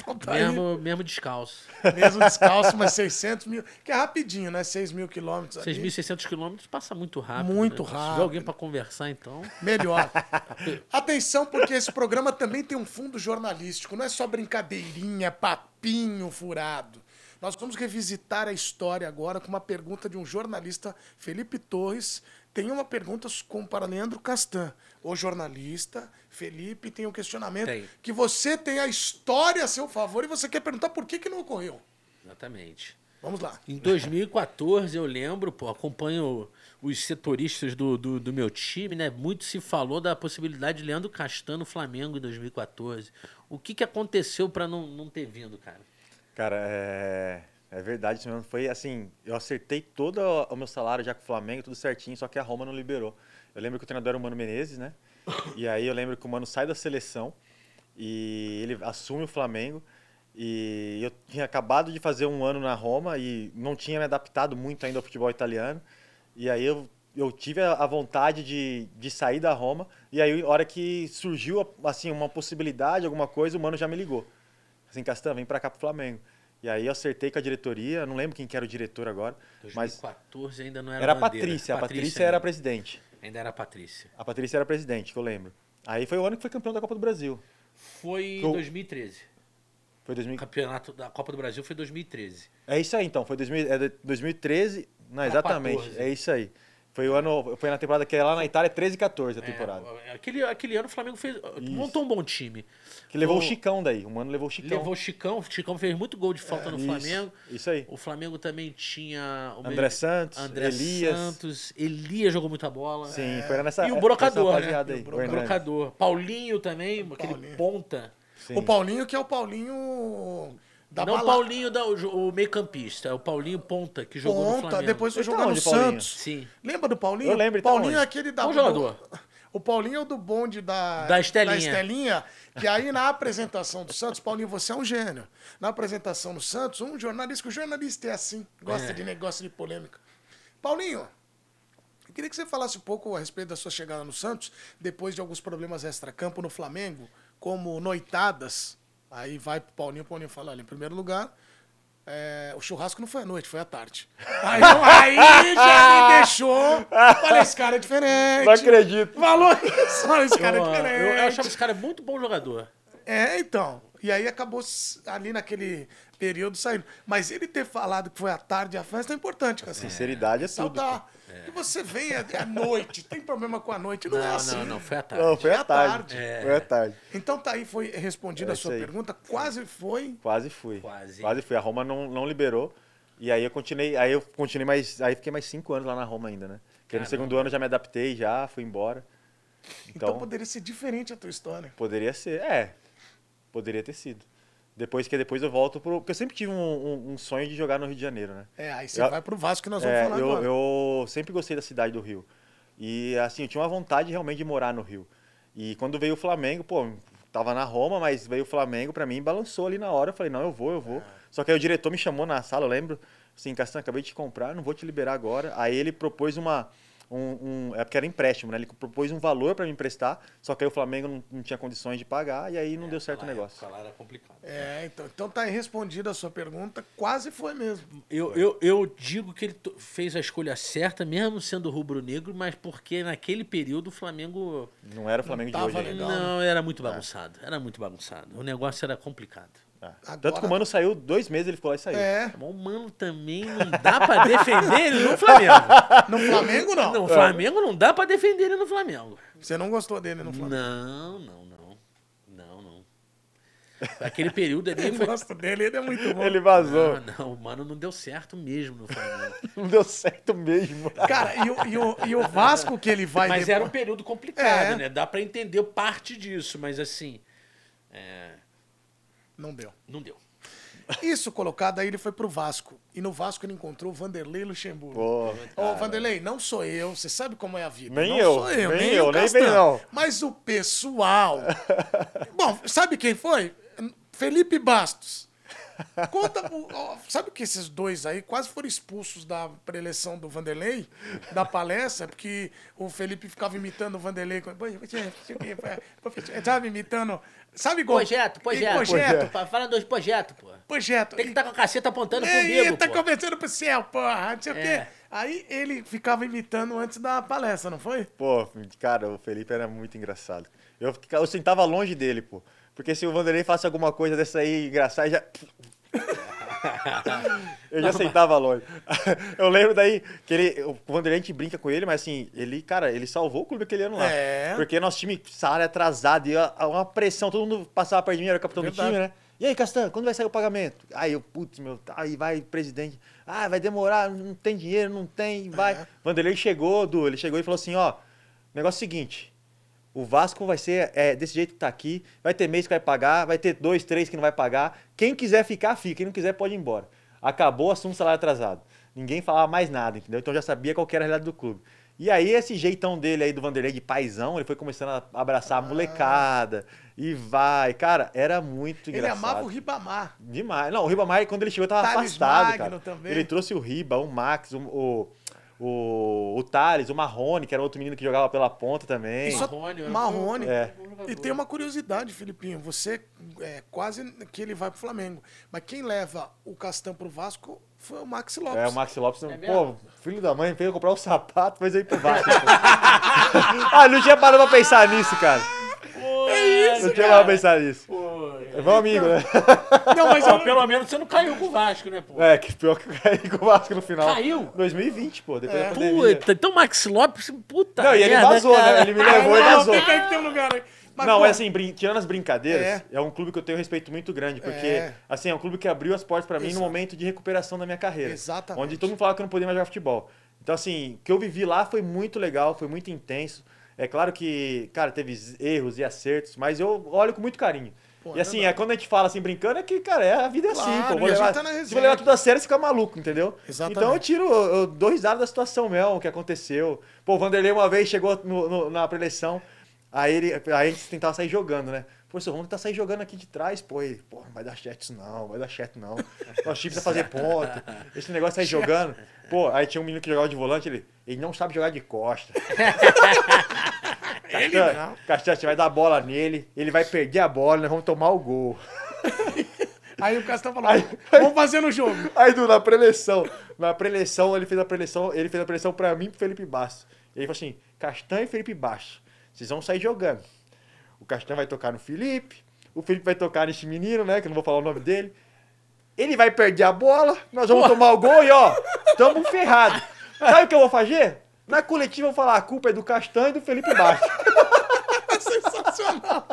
Então tá aí. Mesmo, mesmo descalço. Mesmo descalço, mas <laughs> 600 mil. Que é rapidinho, né? 6 mil quilômetros. ali. 6.600 quilômetros passa muito rápido. Muito né? Se tiver rápido. alguém para conversar, então. Melhor. <laughs> Atenção, porque esse programa também tem um fundo jornalístico. Não é só brincadeirinha, papinho furado. Nós vamos revisitar a história agora com uma pergunta de um jornalista, Felipe Torres. Tem uma pergunta com para Leandro Castan. O jornalista, Felipe, tem um questionamento Tem. que você tem a história a seu favor e você quer perguntar por que, que não ocorreu. Exatamente. Vamos lá. Em 2014, eu lembro, pô, acompanho os setoristas do, do, do meu time, né? Muito se falou da possibilidade de Leandro Castan no Flamengo em 2014. O que, que aconteceu para não, não ter vindo, cara? Cara, é, é verdade. Foi assim, eu acertei todo o meu salário já com o Flamengo, tudo certinho, só que a Roma não liberou. Eu lembro que o treinador era o Mano Menezes, né? E aí eu lembro que o Mano sai da seleção e ele assume o Flamengo. E eu tinha acabado de fazer um ano na Roma e não tinha me adaptado muito ainda ao futebol italiano. E aí eu, eu tive a vontade de, de sair da Roma. E aí, a hora que surgiu assim, uma possibilidade, alguma coisa, o Mano já me ligou. Assim, Castan, vem pra cá pro Flamengo. E aí eu acertei com a diretoria, não lembro quem que era o diretor agora, mas 2014 ainda não era era a. Patrícia, a Patrícia era a presidente. Ainda era a Patrícia. A Patrícia era a presidente, que eu lembro. Aí foi o ano que foi campeão da Copa do Brasil. Foi em Foi o- 2013. Foi O 2000... campeonato da Copa do Brasil foi 2013. É isso aí então, foi 2000, é de- 2013, não, exatamente, 14. é isso aí. Foi o ano, foi na temporada que é lá na Itália, 13 e 14 a temporada. É, aquele, aquele ano o Flamengo fez, montou um bom time. Que levou o o- Chicão daí, o Mano levou o Chicão. Levou o Chicão, o Chicão fez muito gol de falta no Isso, Flamengo. Isso aí. O Flamengo também tinha o André Santos, André Elias. Santos, Elias jogou muita bola. Sim, foi nessa E o brocador, né? aí, E o brocador. Paulinho também, aquele Paulinho. ponta. Sim. O Paulinho, que é o Paulinho da Não o balada. Paulinho, da, o, o meio-campista, é o Paulinho Ponta, que jogou no Ponta, Flamengo. depois foi tá jogar no onde, Paulinho? Santos. Sim. Lembra do Paulinho? Eu lembro, tá Paulinho onde? é aquele da. Bom jogador. O Paulinho é o do bonde da, Da Estelinha. Estelinha, que aí na apresentação do Santos, Paulinho, você é um gênio. Na apresentação do Santos, um jornalista, que o jornalista é assim, gosta É. de negócio de polêmica. Paulinho, eu queria que você falasse um pouco a respeito da sua chegada no Santos, depois de alguns problemas extra-campo no Flamengo, como noitadas. Aí vai pro Paulinho, o Paulinho fala, olha, em primeiro lugar, é, o churrasco não foi à noite, foi à tarde. <laughs> Aí, aí já me deixou. Olha, esse cara é diferente. Não acredito. Falou isso, olha, esse cara eu, é diferente. eu, eu achava esse cara muito bom jogador. É, então. E aí acabou ali naquele período saindo. Mas ele ter falado que foi à tarde a festa é importante, cara. Sinceridade é tudo. Saltar. E você vem à noite, tem problema com a noite, não, é Não, assim. não, não, foi à tarde. Não, foi à à tarde. tarde. Foi à tarde. Então tá aí, foi respondida É a sua aí. pergunta. Quase foi. Quase fui. Quase. Quase fui. A Roma não, não liberou. E aí eu continuei, aí eu continuei mais. Aí fiquei mais cinco anos lá na Roma ainda, né? Porque no Caramba. segundo ano eu já me adaptei, já fui embora. Então, Então, poderia ser diferente a tua história. poderia ser. É. Poderia ter sido. Depois que depois eu volto pro. Porque eu sempre tive um, um- um sonho de jogar no Rio de Janeiro, né? É, aí você Eu- vai pro Vasco que nós vamos É, falar eu, agora. eu sempre gostei da cidade do Rio. E assim, eu tinha uma vontade realmente de morar no Rio. E quando veio o Flamengo, pô, tava na Roma, mas veio o Flamengo pra mim, balançou ali na hora. Eu falei, não, eu vou, eu vou. Só que aí o diretor me chamou na sala, eu lembro, assim, Castan, acabei de te comprar, não vou te liberar agora. Aí ele propôs uma. Um, um- é porque era empréstimo, né? Ele propôs um valor pra me emprestar, só que aí o Flamengo não, não tinha condições de pagar, e aí não deu certo o negócio. época lá era complicado. É, então, então tá aí respondida a sua pergunta. Quase foi mesmo. Eu, eu, eu digo que ele fez a escolha certa, mesmo sendo rubro-negro, mas porque naquele período o Flamengo Não era o Flamengo de tava hoje ainda. legal. não era muito bagunçado. Era muito bagunçado. O negócio era complicado. Ah, Agora- Tanto que o Mano saiu dois meses, ele ficou lá e saiu. É. Mas o Mano também não dá pra defender ele no Flamengo. <laughs> No Flamengo, não. No Flamengo não dá pra defender ele no Flamengo. Você não gostou dele no Flamengo. Não, não, não. Não, não. Aquele período ali Eu foi. gosto dele, ele é muito bom. Ele vazou. Não, não, o Mano não deu certo mesmo no Flamengo. <laughs> Não deu certo mesmo. Cara, e o, e, o, e o Vasco que ele vai Mas depois- era um período complicado, É. né? Dá pra entender parte disso, mas assim. é, Não deu. não deu. Isso colocado, aí ele foi pro Vasco. E no Vasco ele encontrou o Vanderlei Luxemburgo. Ô, Vanderlei, não sou eu, você sabe como é a vida. Nem não eu, sou eu, nem nem, eu, o nem vem não. Mas o pessoal. Bom, sabe quem foi? Felipe Bastos. Conta, sabe que esses dois aí quase foram expulsos da preleção do Vanderlei, da palestra, porque o Felipe ficava imitando o Vanderlei. Sabe, imitando. Sabe igual. Projeto, projeto. Projeto. Pa- Fala dos projetos, pô. Projeto. Tem que estar com a caceta apontando É, comigo, ele tá pô. conversando pro céu, porra, não sei o É. quê. Aí ele ficava imitando antes da palestra, não foi? Pô, cara, o Felipe era muito engraçado. Eu, ficava- eu sentava longe dele, pô. Porque se o Vanderlei faça alguma coisa dessa aí engraçada, já. Eu já sentava longe. Eu lembro daí que ele, o Vanderlei a gente brinca com ele, mas assim, ele, cara, ele salvou o clube aquele ano lá. É. Porque nosso time, salário atrasado, e uma pressão, todo mundo passava perto de mim, era o capitão Verdade. do time, né? E aí, Castan, quando vai sair o pagamento? Aí eu, putz, meu, aí vai presidente. Ah, vai demorar, não tem dinheiro, não tem, vai. É. Vanderlei chegou, Du, ele chegou e falou assim, ó, negócio é o seguinte, o Vasco vai ser é, desse jeito que tá aqui, vai ter mês que vai pagar, vai ter dois, três que não vai pagar. Quem quiser ficar, fica. Quem não quiser, pode ir embora. Acabou, assunto salário atrasado. Ninguém falava mais nada, entendeu? Então já sabia qual que era a realidade do clube. E aí, esse jeitão dele aí do Vanderlei de paizão, ele foi começando a abraçar a molecada. E vai. Cara, era muito Ele engraçado. amava o Ribamar. Demais. Não, o Ribamar, quando ele chegou, tava Thales afastado, Magno cara. também. Ele trouxe o Riba, o Max, o, o, o, o Thales, o Marrone, que era outro menino que jogava pela ponta também. Só- Marrone, Marrone. É. E tem uma curiosidade, Filipinho. Você é quase que ele vai pro Flamengo. Mas quem leva o Castan pro Vasco foi o Maxi Lopes. É, o Maxi Lopes, pô, mesmo? filho da mãe, veio comprar um sapato, mas aí pro Vasco. <laughs> ah, não tinha parado pra pensar nisso, cara. É isso, Não tinha pra pensar nisso. Pô, É meu amigo, né? Não, mas eu, pelo menos você não caiu com o Vasco, né, pô? É, que pior que eu caí com o Vasco no final. Caiu? 2020, pô, depois da pandemia. Puta, então o Max Lopes, puta Não, e ele merda, vazou, cara. né? Ele me levou e não, vazou. fica aí que tem um lugar aí. Mas, não, pô, mas assim, brin- tirando as brincadeiras, É. é. um clube que eu tenho um respeito muito grande, porque, É. assim, é um clube que abriu as portas pra mim Exato. no momento de recuperação da minha carreira. Exatamente. Onde todo mundo falava que eu não podia mais jogar futebol. Então, assim, o que eu vivi lá foi muito legal, foi muito intenso. É claro que, cara, teve erros e acertos, mas eu olho com muito carinho. Pô, e é assim, é quando a gente fala assim, brincando, é que, cara, é, a vida é assim, Claro, pô. Vou e a gente levar, tá se for levar tudo a sério, você fica maluco, entendeu? Exatamente. Então eu tiro, eu eu dou risada da situação mesmo, o que aconteceu. Pô, o Vanderlei uma vez chegou no- no- na preleção, aí, ele, aí a gente tentava sair jogando, né? Pô, seu, vamos tentar sair jogando aqui de trás, pô. Ele, pô, não vai dar chat isso não, vai dar chat não. <laughs> Nosso time precisa fazer ponto. Esse negócio de sair jogando. Pô, aí tinha um menino que jogava de volante, ele, ele não sabe jogar de costa. <laughs> Ele Castan, não. Castan, você vai dar a bola nele, ele vai perder a bola, nós vamos tomar o gol. <laughs> Aí o Castan falou: vamos fazer no jogo. Aí, Du, na preleção, na preleção, ele fez a preleção, ele fez a preleção pra mim e pro Felipe Bastos. Ele falou assim: Castan e Felipe Bastos, vocês vão sair jogando. O Castan vai tocar no Felipe, o Felipe vai tocar nesse menino, né? Que eu não vou falar o nome dele. Ele vai perder a bola, nós vamos tomar o gol e ó, tamo ferrado. Sabe o que eu vou fazer? Na coletiva eu vou falar, a culpa é do Castan e do Felipe Bastos. <laughs> É sensacional.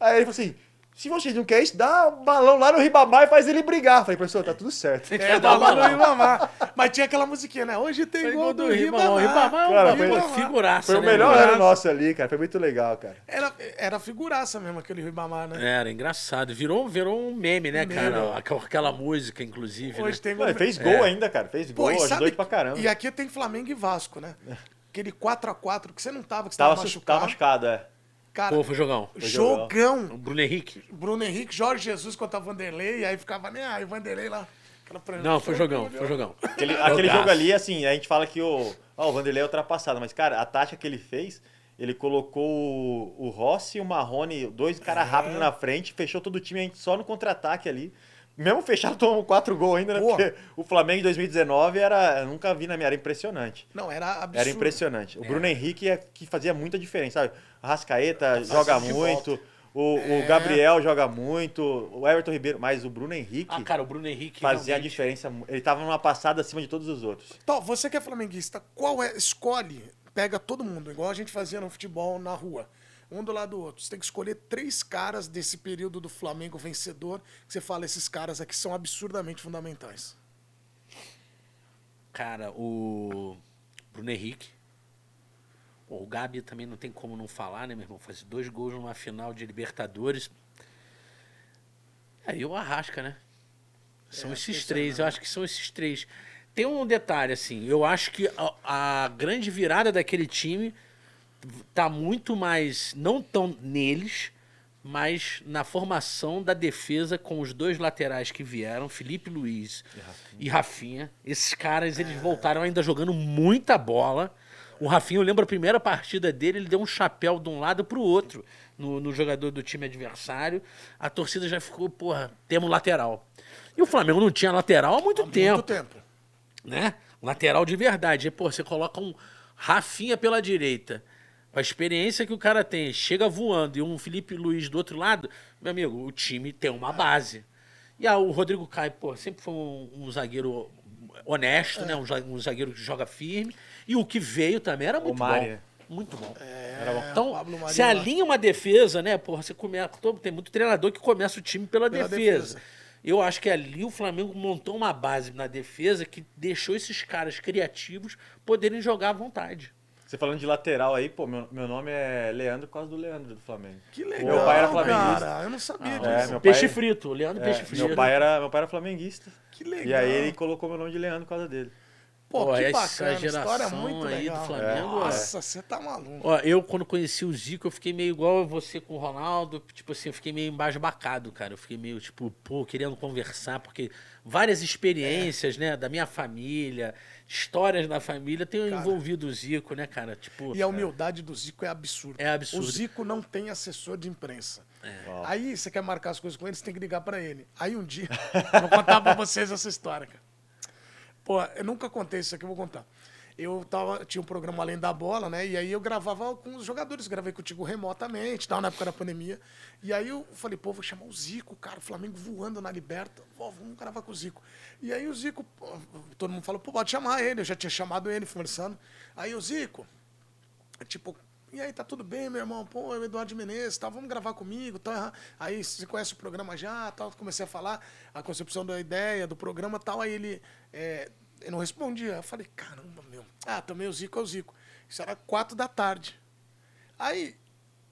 Aí ele falou assim: se vocês não querem isso, dá um balão lá no Ribamar e faz ele brigar. Falei, professor, tá tudo certo. É, dar balão balão. do Ribamar. Mas tinha aquela musiquinha, né? Hoje tem Foi gol do Ribamar. O Ribamar. Ribamar é um Cara, pô, foi- figuraça, Foi o né, melhor meu? ano nosso ali, cara. Foi muito legal, cara. Era, era figuraça mesmo aquele Ribamar, né? Era engraçado. Virou, virou um meme, né, Meme. cara? Aquela, aquela música, inclusive. Hoje né? tem gol. ele fez É. gol ainda, cara. Fez Pô, gol, e ajudou sabe, pra caramba. E aqui tem Flamengo e Vasco, né? <laughs> Aquele 4x4 que você não tava, que você Tava, tava, machucado. tava machucado, é. Cara, Pô, foi jogão. jogão. O Bruno Henrique. Bruno Henrique, Jorge Jesus contra Vanderlei, e aí ficava, né? Aí o Vanderlei lá. Não, foi jogão, foi jogão. Aquele, aquele jogo ali, assim, a gente fala que o, ó, o Vanderlei é ultrapassado, mas, cara, a tática que ele fez, ele colocou o, o Rossi e o Marrone, dois caras É. rápidos na frente, fechou todo o time a gente só no contra-ataque ali. Mesmo fechado, <laughs> tomou quatro gols ainda, né? Porque o Flamengo em 2019 era. Eu nunca vi na minha. Era impressionante. Não, era absurdo. Era impressionante. O Bruno Henrique é que fazia muita diferença, sabe? O Rascaeta joga muito. O, É. o Gabriel joga muito, o Everton Ribeiro, mas o Bruno Henrique Ah, cara, o Bruno Henrique. fazia a realmente- diferença. mu- Ele tava numa passada acima de todos os outros. Então, você que é flamenguista, qual é? Escolhe, pega todo mundo, igual a gente fazia no futebol na rua. Um do lado do outro. Você tem que escolher três caras desse período do Flamengo vencedor, que você fala, esses caras aqui são absurdamente fundamentais. Cara, o Bruno Henrique. O Gabi também não tem como não falar, né, meu irmão? Fazer dois gols numa final de Libertadores. Aí o Arrasca, né? São É, esses esse três, eu acho que são esses três. Tem um detalhe, assim, eu acho que a, a grande virada daquele time tá muito mais, não tão neles, mas na formação da defesa com os dois laterais que vieram, Felipe Luiz e Rafinha. Esses caras, eles voltaram ainda jogando muita bola. O Rafinha, eu lembro a primeira partida dele, ele deu um chapéu de um lado pro outro no, no jogador do time adversário. A torcida já ficou, porra, temos lateral. E o Flamengo não tinha lateral há muito Há tempo Muito tempo. né? Lateral de verdade. Aí, pô, você coloca um Rafinha pela direita. Com a experiência que o cara tem, chega voando e um Felipe Luiz do outro lado, meu amigo, o time tem uma base. E ah, o Rodrigo Caio, pô, sempre foi um, um zagueiro honesto, né? Um, um zagueiro que joga firme. E o que veio também era muito bom. Muito bom. Era bom. Então, se lá. alinha uma defesa, né? Porra, você começa. todo- Tem muito treinador que começa o time pela, Pela defesa. defesa. Eu acho que ali o Flamengo montou uma base na defesa que deixou esses caras criativos poderem jogar à vontade. Você falando de lateral aí, pô, meu, meu nome é Leandro por causa do Leandro do Flamengo. Que legal, Meu pai era flamenguista. cara. Eu não sabia Ah, disso. é, meu Peixe pai- frito, Leandro É, Peixe frito. meu, pai era, meu pai era flamenguista. Que legal. E aí ele colocou meu nome de Leandro por causa dele. Pô, Pô, que essa bacana. História geração muito aí do legal. Flamengo, Nossa, você tá maluco. Ó, eu quando conheci o Zico, eu fiquei meio igual você com o Ronaldo, tipo assim, eu fiquei meio embasbacado, cara. Eu fiquei meio, tipo, pô, querendo conversar, porque várias experiências, né, da minha família, histórias da família, tem Cara. envolvido o Zico, né, cara? Tipo, E a humildade do Zico é absurda. É absurdo. O Zico não tem assessor de imprensa. Ó. Aí você quer marcar as coisas com ele, você tem que ligar pra ele. Aí um dia, <laughs> vou contar pra vocês essa história, cara. Pô, eu nunca contei isso aqui, eu vou contar. Eu tava, tinha um programa Além da Bola, né? E aí eu gravava com os jogadores, gravei contigo remotamente, tal, na época da pandemia. E aí eu falei, pô, vou chamar o Zico, cara, o Flamengo voando na Liberta. Pô, vamos gravar com o Zico. E aí o Zico, pô, todo mundo falou, pô, pode chamar ele. Eu já tinha chamado ele, conversando. Aí o Zico, Tipo, e aí, tá tudo bem, meu irmão? Pô, o Eduardo Menezes, tá, vamos gravar comigo, tá? Aí você conhece o programa já, tal. Comecei a falar a concepção da ideia, do programa tal. Aí ele é, eu não respondia. Eu falei, caramba, meu. Ah, também o Zico é o Zico. Isso era quatro da tarde. Aí,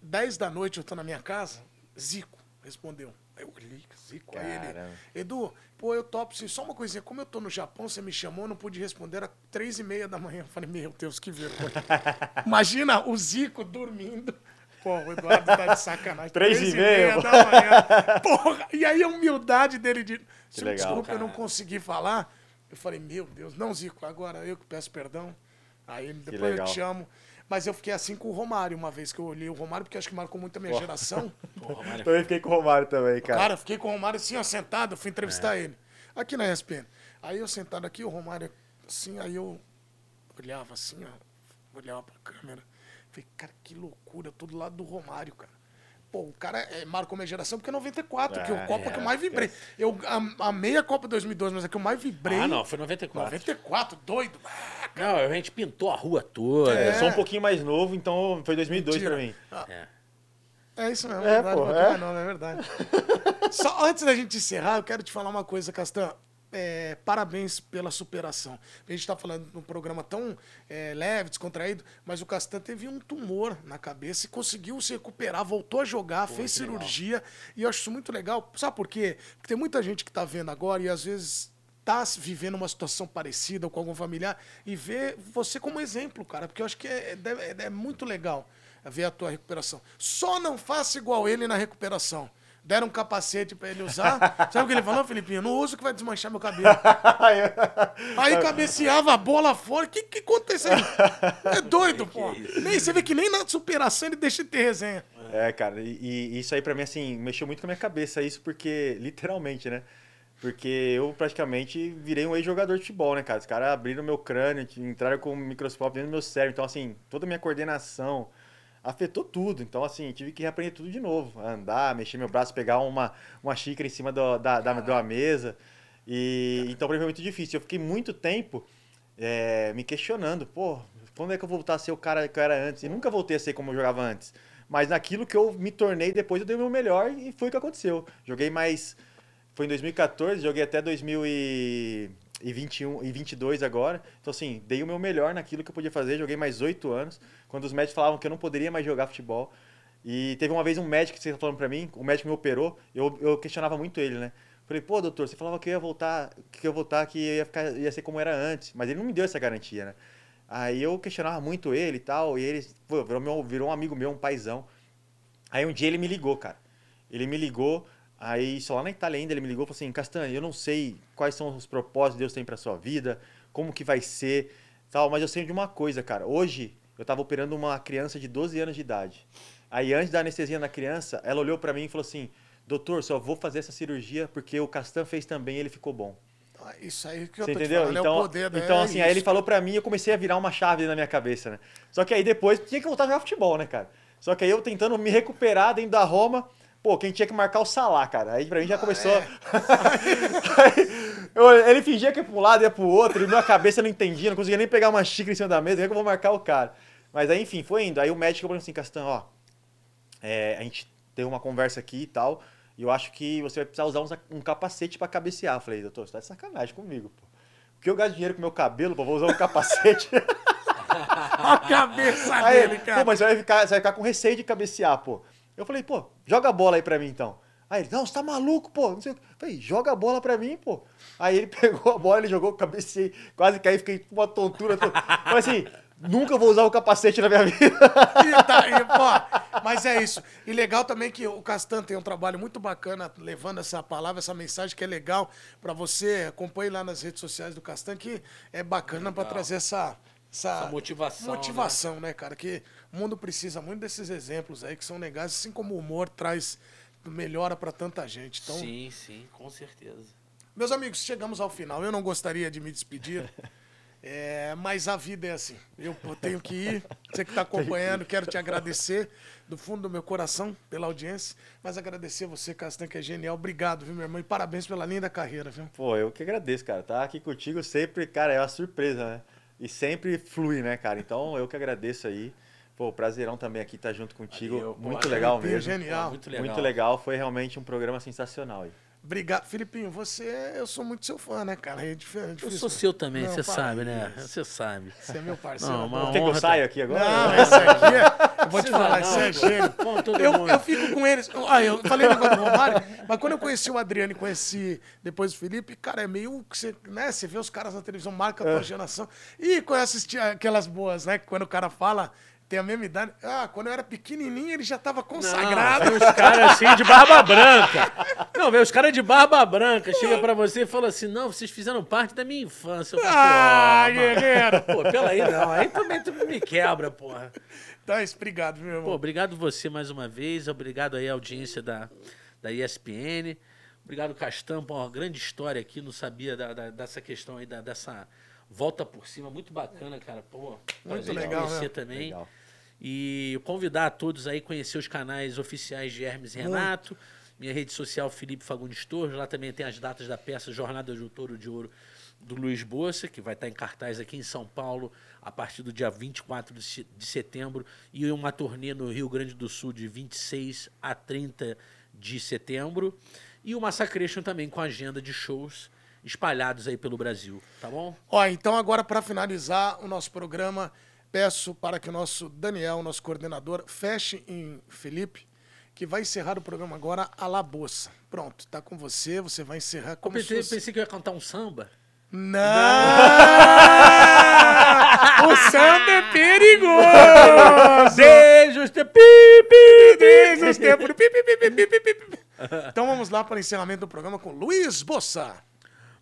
dez da noite, eu tô na minha casa, Zico respondeu. Aí eu olhei, Zico, aí ele. Edu, pô, eu topo. sim. Só uma coisinha, como eu tô no Japão, você me chamou, eu não pude responder, era três e meia da manhã. Eu falei, meu Deus, que vergonha. <laughs> Imagina o Zico dormindo. Pô, o Eduardo tá de sacanagem. Três e meia, da manhã. Porra, e aí a humildade dele de. Legal, desculpa, eu não cara. consegui falar. Eu falei, meu Deus, não, Zico, agora eu que peço perdão. Aí ele, depois eu te amo. Mas eu fiquei assim com o Romário uma vez que eu olhei o Romário, porque acho que marcou muito a minha geração. porra, Mário, Também fiquei com o Romário também, cara. Cara, eu fiquei com o Romário assim, ó, sentado, eu fui entrevistar É. ele. Aqui na ESPN. Aí eu sentado aqui, o Romário assim, aí eu olhava assim, ó, olhava pra câmera. Falei, cara, que loucura, eu tô do lado do Romário, cara. Pô, o cara é, marcou minha geração porque é 94, que é o É, Copa é, que eu mais vibrei. Eu am- amei a Copa 2012, mas a que eu mais vibrei. Ah, não, foi 94. 94, doido. Ah, Não, a gente pintou a rua toda. Eu É. sou um pouquinho mais novo, então foi 2002 Mentira. pra mim. É. É isso mesmo, É, é, verdade, pô, é. novo, é verdade. <laughs> Só antes da gente encerrar, eu quero te falar uma coisa, Castan. É, parabéns pela superação. A gente está falando de um programa tão é, leve, descontraído, mas o Castan teve um tumor na cabeça e conseguiu se recuperar, voltou a jogar, fez cirurgia. E eu acho isso muito legal. Sabe por quê? Porque tem muita gente que está vendo agora e às vezes tá vivendo uma situação parecida ou com algum familiar e vê você como exemplo, cara, porque eu acho que é, é- é muito legal ver a tua recuperação. Só não faça igual ele na recuperação. Deram um capacete pra ele usar. <laughs> Sabe o que ele falou, Felipinho? Não uso que vai desmanchar meu cabelo. <laughs> Aí cabeceava a bola fora. O que, que aconteceu? <laughs> É doido, pô. Nem, você vê que nem na superação ele deixa de ter resenha. É, cara, e, e isso aí pra mim, assim, mexeu muito com a minha cabeça, isso porque, literalmente, né? Porque eu praticamente virei um ex-jogador de futebol, né, cara? Os caras abriram meu crânio, entraram com o microscópio dentro do meu cérebro. Então, assim, toda a minha coordenação, afetou tudo. Então, assim, tive que reaprender tudo de novo. Andar, mexer meu braço, pegar uma, uma xícara em cima do, da, da, da mesa. E, então, mim foi muito difícil. Eu fiquei muito tempo é, me questionando, pô, quando é que eu vou voltar a ser o cara que eu era antes? E nunca voltei a ser como eu jogava antes. Mas naquilo que eu me tornei depois, eu dei o meu melhor e foi o que aconteceu. Joguei mais. Foi em 2014, joguei até 2021 e 22 agora. Então, assim, dei o meu melhor naquilo que eu podia fazer. Joguei mais oito anos. Quando os médicos falavam que eu não poderia mais jogar futebol. E teve uma vez um médico que você tá falando pra mim, o médico me operou, eu, eu questionava muito ele, né? Falei, pô, doutor, você falava que eu ia voltar, que eu ia voltar, que ia, ficar, ia ser como era antes. Mas ele não me deu essa garantia, né? Aí eu questionava muito ele e tal, e ele pô, virou, meu, virou um amigo meu, um paizão. Aí um dia ele me ligou, cara. Ele me ligou, aí só lá na Itália ainda ele me ligou e falou assim, Castanho, eu não sei quais são os propósitos que Deus tem pra sua vida, como que vai ser, tal, mas eu sei de uma coisa, cara. Hoje eu tava operando uma criança de 12 anos de idade. Aí antes da anestesia na criança, ela olhou para mim e falou assim, doutor, só vou fazer essa cirurgia porque o Castan fez também e ele ficou bom. Ah, Isso aí que eu Você tô te entendeu? falando, é o Então, poder, né? então assim, aí ele isso. falou pra mim e eu comecei a virar uma chave na minha cabeça, né? Só que aí depois tinha que voltar a jogar futebol, né, cara? Só que aí eu tentando me recuperar dentro da Roma, pô, quem tinha que marcar o Salah, cara. Aí pra mim já Ah, começou. é. <laughs> Aí, ele fingia que ia pra um lado, ia pro outro, e minha cabeça não entendia, não conseguia nem pegar uma xícara em cima da mesa, como é que eu vou marcar o cara? Mas aí, enfim, foi indo. Aí o médico falou assim, Castan, ó, é, a gente teve uma conversa aqui e tal, e eu acho que você vai precisar usar uns- um capacete pra cabecear. Eu falei, doutor, você tá de sacanagem comigo, pô. Porque eu gasto dinheiro com meu cabelo, pô, vou usar um capacete. <laughs> A cabeça Aí, dele, cara. pô, mas você vai, ficar, você vai ficar com receio de cabecear, pô. Eu falei, pô, joga a bola aí pra mim então. Aí ele, não, você tá maluco, pô. Não sei o quê. Eu falei, joga a bola pra mim, pô. Aí ele <laughs> pegou a bola, ele jogou, cabecei, quase caí, fiquei com uma tontura. To... Falei assim, nunca vou usar o capacete na minha vida. E tá, e, pô, mas é isso. E legal também que o Castan tem um trabalho muito bacana levando essa palavra, essa mensagem que é legal pra você. Acompanhe lá nas redes sociais do Castan, que é bacana pra trazer essa, essa, Essa motivação, motivação, né? cara? Que o mundo precisa muito desses exemplos aí que são legais, assim como o humor traz melhora pra tanta gente. Então, Sim, sim, com certeza. meus amigos, chegamos ao final. Eu não gostaria de me despedir, <laughs> é, mas a vida é assim. Eu tenho que ir. Você que <laughs> está acompanhando, quero te agradecer do fundo do meu coração pela audiência, mas agradecer você, Castan, que é genial. Obrigado, viu, meu irmão? E parabéns pela linda carreira, viu? Pô, eu que agradeço, cara. Tá aqui contigo sempre, cara, é uma surpresa, né? E sempre flui, né, cara? Então eu que agradeço aí. Pô, prazerão também aqui estar junto contigo. Valeu, pô, muito valeu, legal Filipinho, mesmo. genial. Pô, muito legal. Muito legal. Foi realmente um programa sensacional aí. Obrigado. Filipinho, você, eu sou muito seu fã, né, cara? É diferente. Eu difícil. sou seu também, você sabe, né? Você sabe. Você é meu parceiro. Não, uma Quer que eu saia aqui agora? Não, esse aqui é. Eu vou te falar, isso é pô. gênio. Eu, mundo. eu fico com eles. Ah, eu falei o negócio do Romário, mas quando eu conheci o Adriano e conheci depois o Felipe, cara, é meio que você, né? Você vê os caras na televisão, marca a tua geração. E conhece esti- aquelas boas, né? que Quando o cara fala, tem a mesma idade. Ah, quando eu era pequenininho, ele já tava consagrado. Não, os caras assim de barba branca. Não, vem os caras de barba branca. Chega pra você e fala assim: não, vocês fizeram parte da minha infância. Eu falo, Ah, guerreiro. Pô, pela aí não. Aí também tu me quebra, porra. Então é isso, obrigado, meu irmão. Pô, obrigado você mais uma vez. Obrigado aí à audiência da, da ESPN. Obrigado, Castan, por uma grande história aqui. Não sabia da- da- dessa questão aí, da- dessa volta por cima. Muito bacana, cara. Pô, de legal, conhecer né? também. Legal. E convidar a todos aí a conhecer os canais oficiais de Hermes e Renato. Minha rede social, Felipe Fagundes Torres. Lá também tem as datas da peça Jornada do Touro de Ouro do Luiz Bossa, que vai estar em cartaz aqui em São Paulo a partir do dia 24 de se- de setembro. E uma turnê no Rio Grande do Sul de 26 a 30 de setembro. E o Massacration também com agenda de shows espalhados aí pelo Brasil, tá bom? Ó, então agora para finalizar o nosso programa, peço para que o nosso Daniel, nosso coordenador, feche em Felipe, que vai encerrar o programa agora a la bossa. Pronto, tá com você, você vai encerrar Eu como pensei, se fosse... pensei que eu ia cantar um samba. Não! <laughs> o samba é perigoso! Desde os tempos pi, pi, pi. Então vamos lá para o encerramento do programa com Luiz Bossa.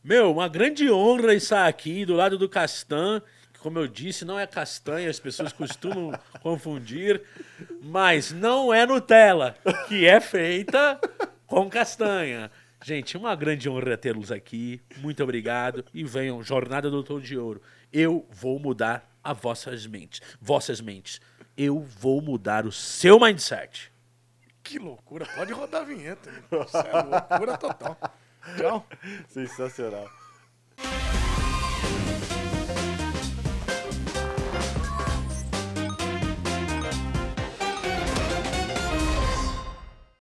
Meu, uma grande honra estar aqui do lado do Castan, como eu disse, não é castanha, as pessoas costumam <laughs> confundir, mas não é Nutella, que é feita com castanha. Gente, uma grande honra tê-los aqui. Muito obrigado. E venham, Jornada do Doutor de Ouro. Eu vou mudar a vossas mentes. Vossas mentes. eu vou mudar o seu mindset. Que loucura. Pode rodar a vinheta. Isso é loucura total. Tchau. Sensacional.